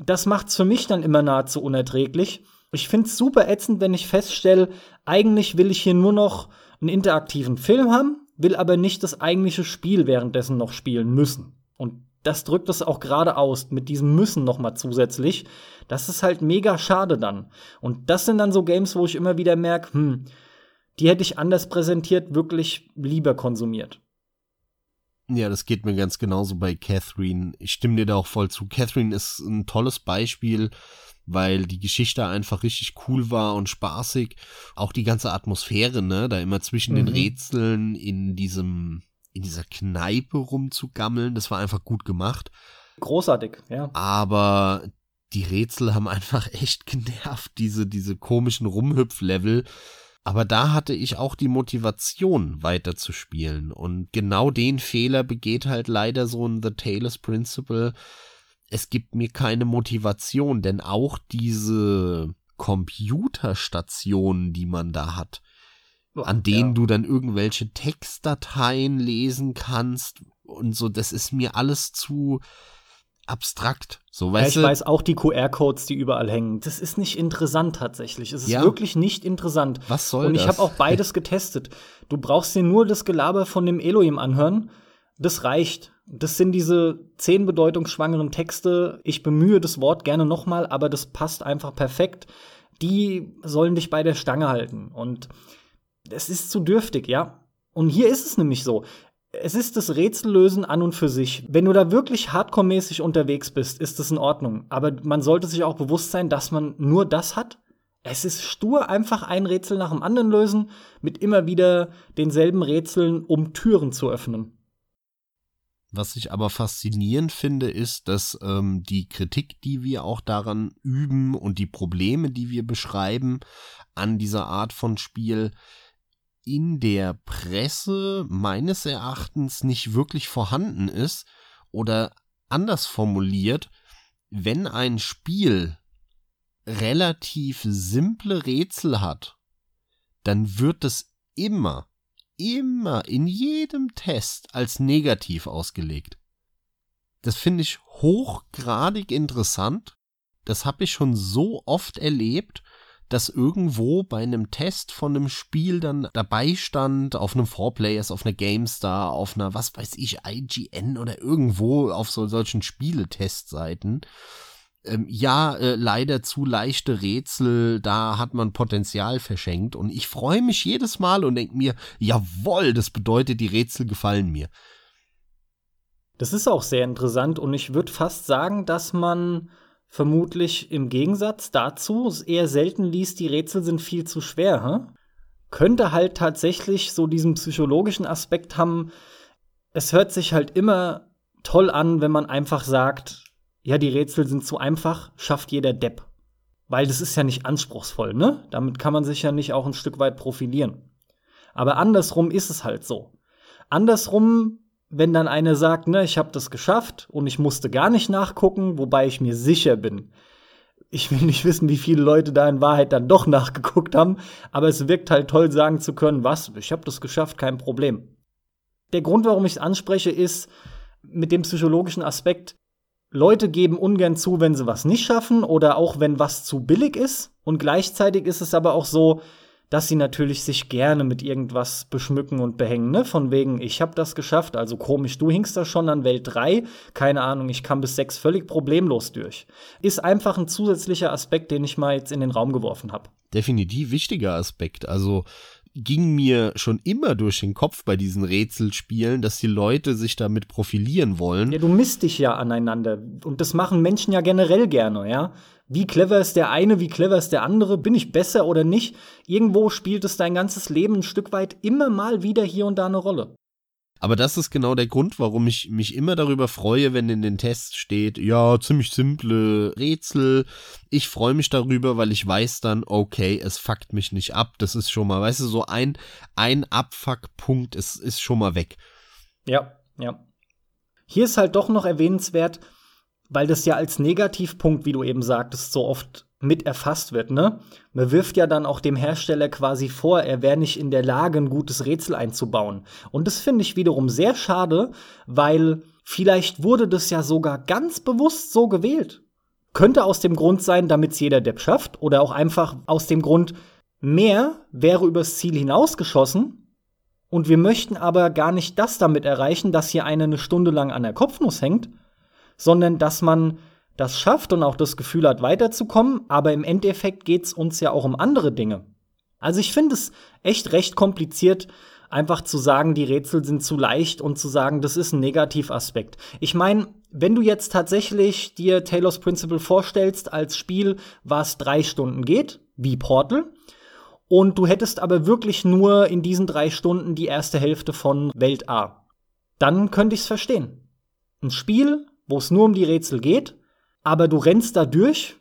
Das macht's für mich dann immer nahezu unerträglich. Ich find's super ätzend, wenn ich feststelle, eigentlich will ich hier nur noch einen interaktiven Film haben, will aber nicht das eigentliche Spiel währenddessen noch spielen müssen. Und das drückt es auch gerade aus, mit diesem Müssen noch mal zusätzlich. Das ist halt mega schade dann. Und das sind dann so Games, wo ich immer wieder merke, hm, die hätte ich anders präsentiert, wirklich lieber konsumiert. Ja, das geht mir ganz genauso bei Catherine. Ich stimme dir da auch voll zu. Catherine ist ein tolles Beispiel, weil die Geschichte einfach richtig cool war und spaßig. Auch die ganze Atmosphäre, ne, da immer zwischen mhm. den Rätseln in diesem, in dieser Kneipe rumzugammeln, das war einfach gut gemacht. Großartig, ja. Aber die Rätsel haben <laughs> einfach echt genervt, diese, diese komischen Rumhüpflevel. Aber da hatte ich auch die Motivation, weiterzuspielen. Und genau den Fehler begeht halt leider so ein The Taylor's Principle. Es gibt mir keine Motivation, denn auch diese Computerstationen, die man da hat, an denen ja. du dann irgendwelche Textdateien lesen kannst und so, das ist mir alles zu, abstrakt. So, weißt ja, ich du? weiß auch die QR-Codes, die überall hängen. Das ist nicht interessant tatsächlich. Es ist ja. wirklich nicht interessant. Was soll Und ich habe auch beides getestet. Du brauchst dir nur das Gelaber von dem Elohim anhören. Das reicht. Das sind diese zehn bedeutungsschwangeren Texte. Ich bemühe das Wort gerne nochmal, aber das passt einfach perfekt. Die sollen dich bei der Stange halten. Und es ist zu dürftig, ja. Und hier ist es nämlich so es ist das Rätsellösen an und für sich. Wenn du da wirklich hardcore-mäßig unterwegs bist, ist das in Ordnung. Aber man sollte sich auch bewusst sein, dass man nur das hat. Es ist stur einfach ein Rätsel nach dem anderen lösen, mit immer wieder denselben Rätseln, um Türen zu öffnen. Was ich aber faszinierend finde, ist, dass ähm, die Kritik, die wir auch daran üben und die Probleme, die wir beschreiben an dieser Art von Spiel, in der Presse meines Erachtens nicht wirklich vorhanden ist oder anders formuliert, wenn ein Spiel relativ simple Rätsel hat, dann wird es immer, immer in jedem Test als negativ ausgelegt. Das finde ich hochgradig interessant. Das habe ich schon so oft erlebt dass irgendwo bei einem Test von einem Spiel dann dabei stand, auf einem 4Players, auf einer GameStar, auf einer, was weiß ich, IGN oder irgendwo auf so solchen Spieletestseiten. Ähm, ja, äh, leider zu leichte Rätsel, da hat man Potenzial verschenkt und ich freue mich jedes Mal und denke mir, jawoll, das bedeutet, die Rätsel gefallen mir. Das ist auch sehr interessant und ich würde fast sagen, dass man vermutlich im Gegensatz dazu eher selten liest, die Rätsel sind viel zu schwer. Hm? Könnte halt tatsächlich so diesen psychologischen Aspekt haben. Es hört sich halt immer toll an, wenn man einfach sagt, ja, die Rätsel sind zu einfach, schafft jeder Depp. Weil das ist ja nicht anspruchsvoll, ne? Damit kann man sich ja nicht auch ein Stück weit profilieren. Aber andersrum ist es halt so. Andersrum wenn dann einer sagt, ne, ich habe das geschafft und ich musste gar nicht nachgucken, wobei ich mir sicher bin, ich will nicht wissen, wie viele Leute da in Wahrheit dann doch <laughs> nachgeguckt haben, aber es wirkt halt toll sagen zu können, was, ich habe das geschafft, kein Problem. Der Grund, warum ich es anspreche, ist mit dem psychologischen Aspekt, Leute geben ungern zu, wenn sie was nicht schaffen oder auch wenn was zu billig ist. Und gleichzeitig ist es aber auch so, dass sie natürlich sich gerne mit irgendwas beschmücken und behängen, ne? Von wegen, ich habe das geschafft, also komisch, du hingst da schon an Welt 3, keine Ahnung, ich kam bis 6 völlig problemlos durch. Ist einfach ein zusätzlicher Aspekt, den ich mal jetzt in den Raum geworfen habe. Definitiv wichtiger Aspekt. Also ging mir schon immer durch den Kopf bei diesen Rätselspielen, dass die Leute sich damit profilieren wollen. Ja, du misst dich ja aneinander. Und das machen Menschen ja generell gerne, ja. Wie clever ist der eine, wie clever ist der andere? Bin ich besser oder nicht? Irgendwo spielt es dein ganzes Leben ein Stück weit immer mal wieder hier und da eine Rolle. Aber das ist genau der Grund, warum ich mich immer darüber freue, wenn in den Tests steht, ja, ziemlich simple Rätsel. Ich freue mich darüber, weil ich weiß dann, okay, es fuckt mich nicht ab. Das ist schon mal, weißt du, so ein, ein Abfuckpunkt ist, ist schon mal weg. Ja, ja. Hier ist halt doch noch erwähnenswert, weil das ja als Negativpunkt, wie du eben sagtest, so oft mit erfasst wird, ne? Man wirft ja dann auch dem Hersteller quasi vor, er wäre nicht in der Lage, ein gutes Rätsel einzubauen. Und das finde ich wiederum sehr schade, weil vielleicht wurde das ja sogar ganz bewusst so gewählt. Könnte aus dem Grund sein, damit es jeder Depp schafft, oder auch einfach aus dem Grund, mehr wäre übers Ziel hinausgeschossen, und wir möchten aber gar nicht das damit erreichen, dass hier einer eine Stunde lang an der Kopfnuss hängt, sondern dass man das schafft und auch das Gefühl hat, weiterzukommen, aber im Endeffekt geht es uns ja auch um andere Dinge. Also ich finde es echt recht kompliziert, einfach zu sagen, die Rätsel sind zu leicht und zu sagen, das ist ein Negativaspekt. Ich meine, wenn du jetzt tatsächlich dir Taylor's Principle vorstellst als Spiel, was drei Stunden geht, wie Portal, und du hättest aber wirklich nur in diesen drei Stunden die erste Hälfte von Welt A, dann könnte ich es verstehen. Ein Spiel, wo es nur um die Rätsel geht, aber du rennst da durch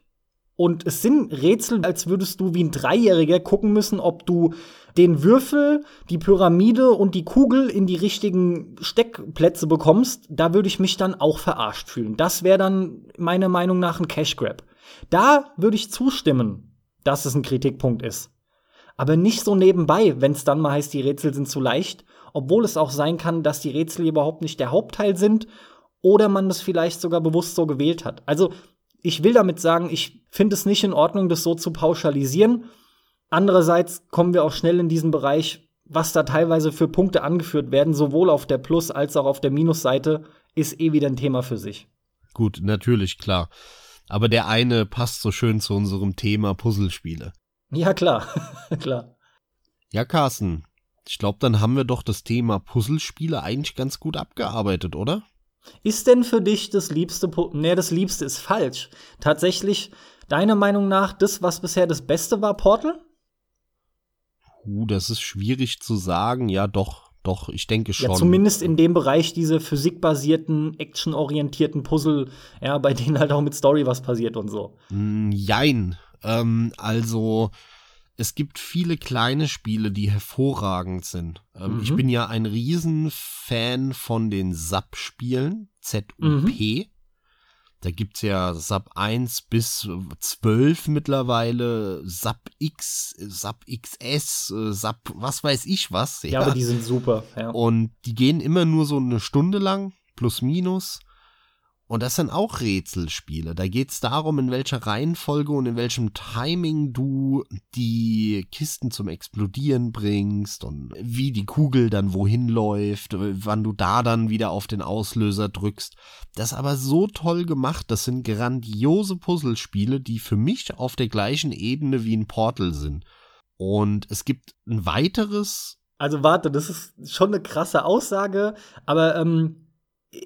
und es sind Rätsel, als würdest du wie ein Dreijähriger gucken müssen, ob du den Würfel, die Pyramide und die Kugel in die richtigen Steckplätze bekommst. Da würde ich mich dann auch verarscht fühlen. Das wäre dann meiner Meinung nach ein Cash Grab. Da würde ich zustimmen, dass es ein Kritikpunkt ist. Aber nicht so nebenbei, wenn es dann mal heißt, die Rätsel sind zu leicht, obwohl es auch sein kann, dass die Rätsel überhaupt nicht der Hauptteil sind oder man das vielleicht sogar bewusst so gewählt hat. Also ich will damit sagen, ich finde es nicht in Ordnung, das so zu pauschalisieren. Andererseits kommen wir auch schnell in diesen Bereich, was da teilweise für Punkte angeführt werden, sowohl auf der Plus- als auch auf der Minusseite, ist eh wieder ein Thema für sich. Gut, natürlich, klar. Aber der eine passt so schön zu unserem Thema Puzzlespiele. Ja, klar, <laughs> klar. Ja, Carsten, ich glaube, dann haben wir doch das Thema Puzzlespiele eigentlich ganz gut abgearbeitet, oder? Ist denn für dich das Liebste, ne, das Liebste ist falsch. Tatsächlich, deiner Meinung nach, das, was bisher das Beste war, Portal? Uh, das ist schwierig zu sagen. Ja, doch, doch, ich denke schon. Ja, zumindest in dem Bereich diese physikbasierten, actionorientierten Puzzle, ja, bei denen halt auch mit Story was passiert und so. Mm, jein. Ähm, also, es gibt viele kleine Spiele, die hervorragend sind. Ähm, mhm. Ich bin ja ein Riesenfan von den SAP-Spielen, ZUP. Mhm. Da gibt's ja SAP 1 bis 12 mittlerweile, SAP X, SAP XS, SAP was weiß ich was. Ja, ja aber die sind super. Ja. Und die gehen immer nur so eine Stunde lang, plus minus. Und das sind auch Rätselspiele. Da geht es darum, in welcher Reihenfolge und in welchem Timing du die Kisten zum Explodieren bringst und wie die Kugel dann wohin läuft, wann du da dann wieder auf den Auslöser drückst. Das ist aber so toll gemacht. Das sind grandiose Puzzlespiele, die für mich auf der gleichen Ebene wie ein Portal sind. Und es gibt ein weiteres. Also warte, das ist schon eine krasse Aussage, aber ähm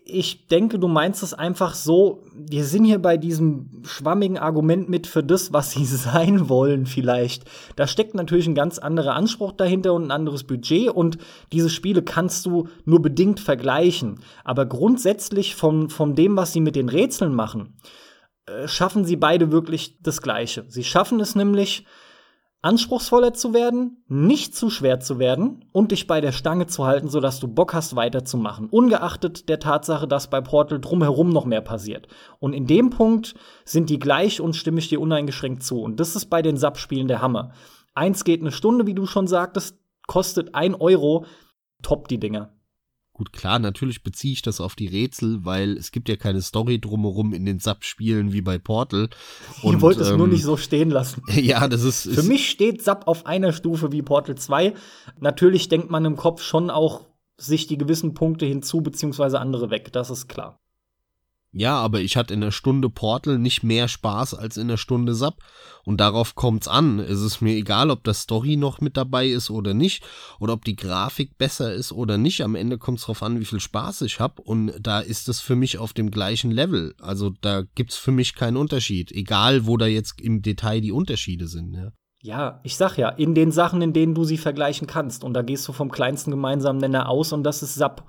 ich denke, du meinst es einfach so, wir sind hier bei diesem schwammigen Argument mit für das, was sie <laughs> sein wollen vielleicht. Da steckt natürlich ein ganz anderer Anspruch dahinter und ein anderes Budget und diese Spiele kannst du nur bedingt vergleichen. Aber grundsätzlich von, von dem, was sie mit den Rätseln machen, äh, schaffen sie beide wirklich das Gleiche. Sie schaffen es nämlich, anspruchsvoller zu werden, nicht zu schwer zu werden und dich bei der Stange zu halten, sodass du Bock hast, weiterzumachen. Ungeachtet der Tatsache, dass bei Portal drumherum noch mehr passiert. Und in dem Punkt sind die gleich und stimme ich dir uneingeschränkt zu. Und das ist bei den Sub-Spielen der Hammer. Eins geht eine Stunde, wie du schon sagtest, kostet ein Euro. Top die Dinger. Gut, klar, natürlich beziehe ich das auf die Rätsel, weil es gibt ja keine Story drumherum in den Sub-Spielen wie bei Portal. Und, Ihr wollt es ähm, nur nicht so stehen lassen. <laughs> ja, das ist. Für ist mich steht Sub auf einer Stufe wie Portal 2. Natürlich denkt man im Kopf schon auch sich die gewissen Punkte hinzu, beziehungsweise andere weg. Das ist klar. Ja, aber ich hatte in der Stunde Portal nicht mehr Spaß als in der Stunde Sub. Und darauf kommt's an. Es ist mir egal, ob das Story noch mit dabei ist oder nicht. Oder ob die Grafik besser ist oder nicht. Am Ende kommt's drauf an, wie viel Spaß ich hab. Und da ist es für mich auf dem gleichen Level. Also da gibt's für mich keinen Unterschied. Egal, wo da jetzt im Detail die Unterschiede sind, ja. Ja, ich sag ja, in den Sachen, in denen du sie vergleichen kannst. Und da gehst du vom kleinsten gemeinsamen Nenner aus und das ist Sub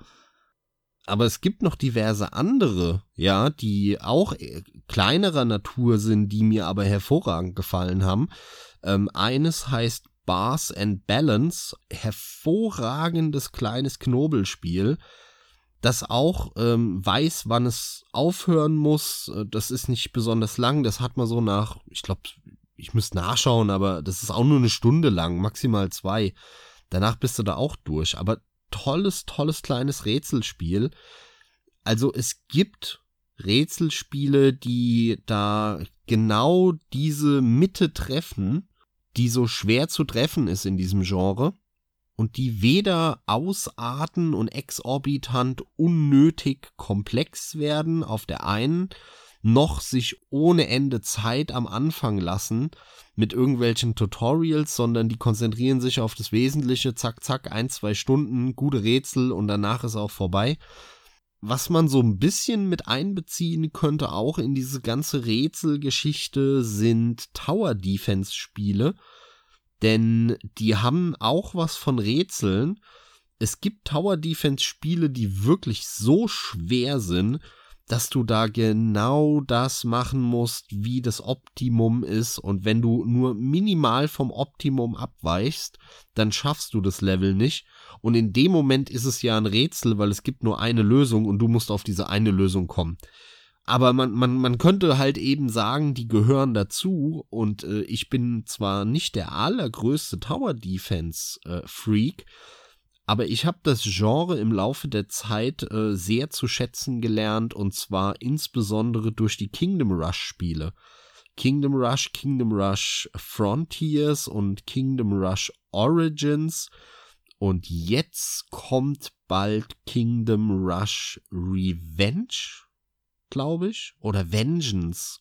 aber es gibt noch diverse andere, ja, die auch äh, kleinerer Natur sind, die mir aber hervorragend gefallen haben. Ähm, eines heißt Bars and Balance, hervorragendes kleines Knobelspiel, das auch ähm, weiß, wann es aufhören muss. Äh, das ist nicht besonders lang, das hat man so nach, ich glaube, ich müsste nachschauen, aber das ist auch nur eine Stunde lang, maximal zwei. Danach bist du da auch durch. Aber tolles, tolles kleines Rätselspiel. Also es gibt Rätselspiele, die da genau diese Mitte treffen, die so schwer zu treffen ist in diesem Genre und die weder ausarten und exorbitant unnötig komplex werden auf der einen, noch sich ohne Ende Zeit am Anfang lassen mit irgendwelchen Tutorials, sondern die konzentrieren sich auf das Wesentliche, zack, zack, ein, zwei Stunden, gute Rätsel und danach ist auch vorbei. Was man so ein bisschen mit einbeziehen könnte, auch in diese ganze Rätselgeschichte, sind Tower Defense Spiele, denn die haben auch was von Rätseln. Es gibt Tower Defense Spiele, die wirklich so schwer sind, dass du da genau das machen musst, wie das Optimum ist. Und wenn du nur minimal vom Optimum abweichst, dann schaffst du das Level nicht. Und in dem Moment ist es ja ein Rätsel, weil es gibt nur eine Lösung und du musst auf diese eine Lösung kommen. Aber man, man, man könnte halt eben sagen, die gehören dazu. Und äh, ich bin zwar nicht der allergrößte Tower Defense äh, Freak, aber ich habe das Genre im Laufe der Zeit äh, sehr zu schätzen gelernt und zwar insbesondere durch die Kingdom Rush Spiele. Kingdom Rush, Kingdom Rush Frontiers und Kingdom Rush Origins. Und jetzt kommt bald Kingdom Rush Revenge, glaube ich, oder Vengeance.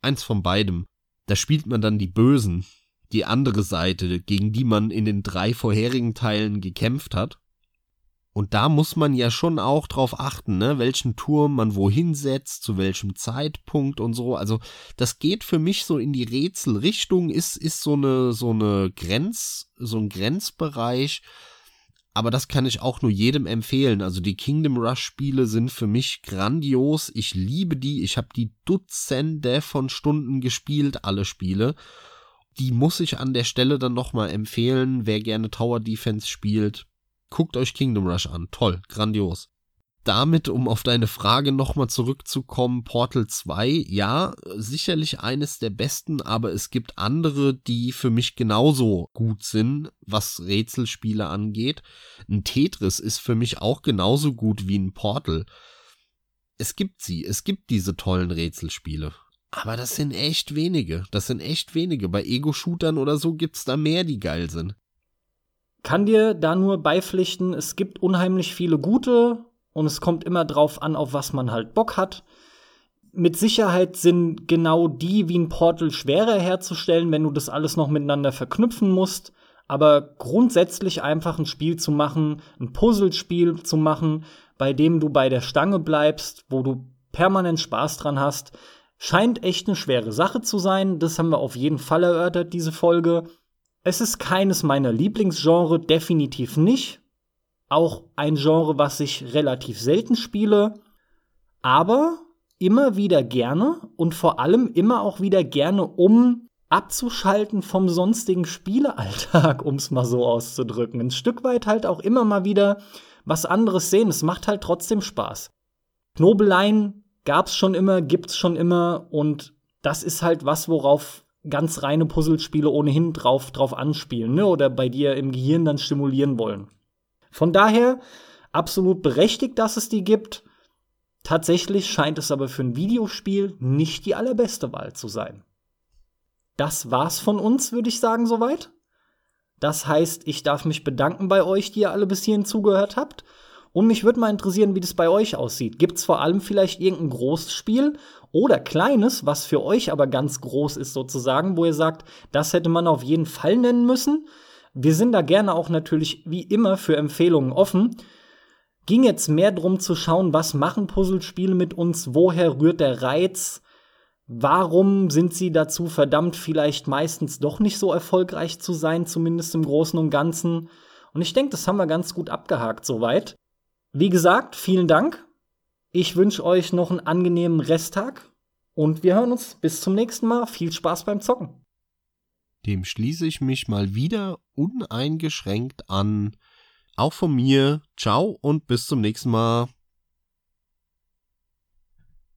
Eins von beidem. Da spielt man dann die Bösen die andere Seite, gegen die man in den drei vorherigen Teilen gekämpft hat. Und da muss man ja schon auch drauf achten, ne, welchen Turm man wohin setzt, zu welchem Zeitpunkt und so. Also, das geht für mich so in die Rätselrichtung, ist, ist so eine, so eine Grenz, so ein Grenzbereich. Aber das kann ich auch nur jedem empfehlen. Also die Kingdom Rush Spiele sind für mich grandios. Ich liebe die. Ich habe die Dutzende von Stunden gespielt, alle Spiele die muss ich an der Stelle dann nochmal empfehlen. Wer gerne Tower Defense spielt, guckt euch Kingdom Rush an. Toll, grandios. Damit, um auf deine Frage nochmal zurückzukommen, Portal 2, ja, sicherlich eines der besten, aber es gibt andere, die für mich genauso gut sind, was Rätselspiele angeht. Ein Tetris ist für mich auch genauso gut wie ein Portal. Es gibt sie, es gibt diese tollen Rätselspiele. Aber das sind echt wenige. Das sind echt wenige. Bei Ego-Shootern oder so gibt's da mehr, die geil sind. Kann dir da nur beipflichten, es gibt unheimlich viele gute und es kommt immer drauf an, auf was man halt Bock hat. Mit Sicherheit sind genau die wie ein Portal schwerer herzustellen, wenn du das alles noch miteinander verknüpfen musst. Aber grundsätzlich einfach ein Spiel zu machen, ein Puzzlespiel zu machen, bei dem du bei der Stange bleibst, wo du permanent Spaß dran hast, Scheint echt eine schwere Sache zu sein. Das haben wir auf jeden Fall erörtert, diese Folge. Es ist keines meiner Lieblingsgenre, definitiv nicht. Auch ein Genre, was ich relativ selten spiele. Aber immer wieder gerne und vor allem immer auch wieder gerne, um abzuschalten vom sonstigen Spielealltag, <laughs> um es mal so auszudrücken. Ein Stück weit halt auch immer mal wieder was anderes sehen. Es macht halt trotzdem Spaß. Knobeleien gab's schon immer, gibt's schon immer und das ist halt was, worauf ganz reine Puzzlespiele ohnehin drauf, drauf anspielen, ne? Oder bei dir im Gehirn dann stimulieren wollen. Von daher absolut berechtigt, dass es die gibt. Tatsächlich scheint es aber für ein Videospiel nicht die allerbeste Wahl zu sein. Das war's von uns, würde ich sagen, soweit. Das heißt, ich darf mich bedanken bei euch, die ihr alle bis hierhin zugehört habt. Und mich würde mal interessieren, wie das bei euch aussieht. Gibt es vor allem vielleicht irgendein großes Spiel oder kleines, was für euch aber ganz groß ist sozusagen, wo ihr sagt, das hätte man auf jeden Fall nennen müssen? Wir sind da gerne auch natürlich wie immer für Empfehlungen offen. Ging jetzt mehr darum zu schauen, was machen Puzzlespiele mit uns, woher rührt der Reiz, warum sind sie dazu verdammt, vielleicht meistens doch nicht so erfolgreich zu sein, zumindest im Großen und Ganzen. Und ich denke, das haben wir ganz gut abgehakt soweit. Wie gesagt, vielen Dank. Ich wünsche euch noch einen angenehmen Resttag und wir hören uns bis zum nächsten Mal. Viel Spaß beim Zocken. Dem schließe ich mich mal wieder uneingeschränkt an. Auch von mir. Ciao und bis zum nächsten Mal.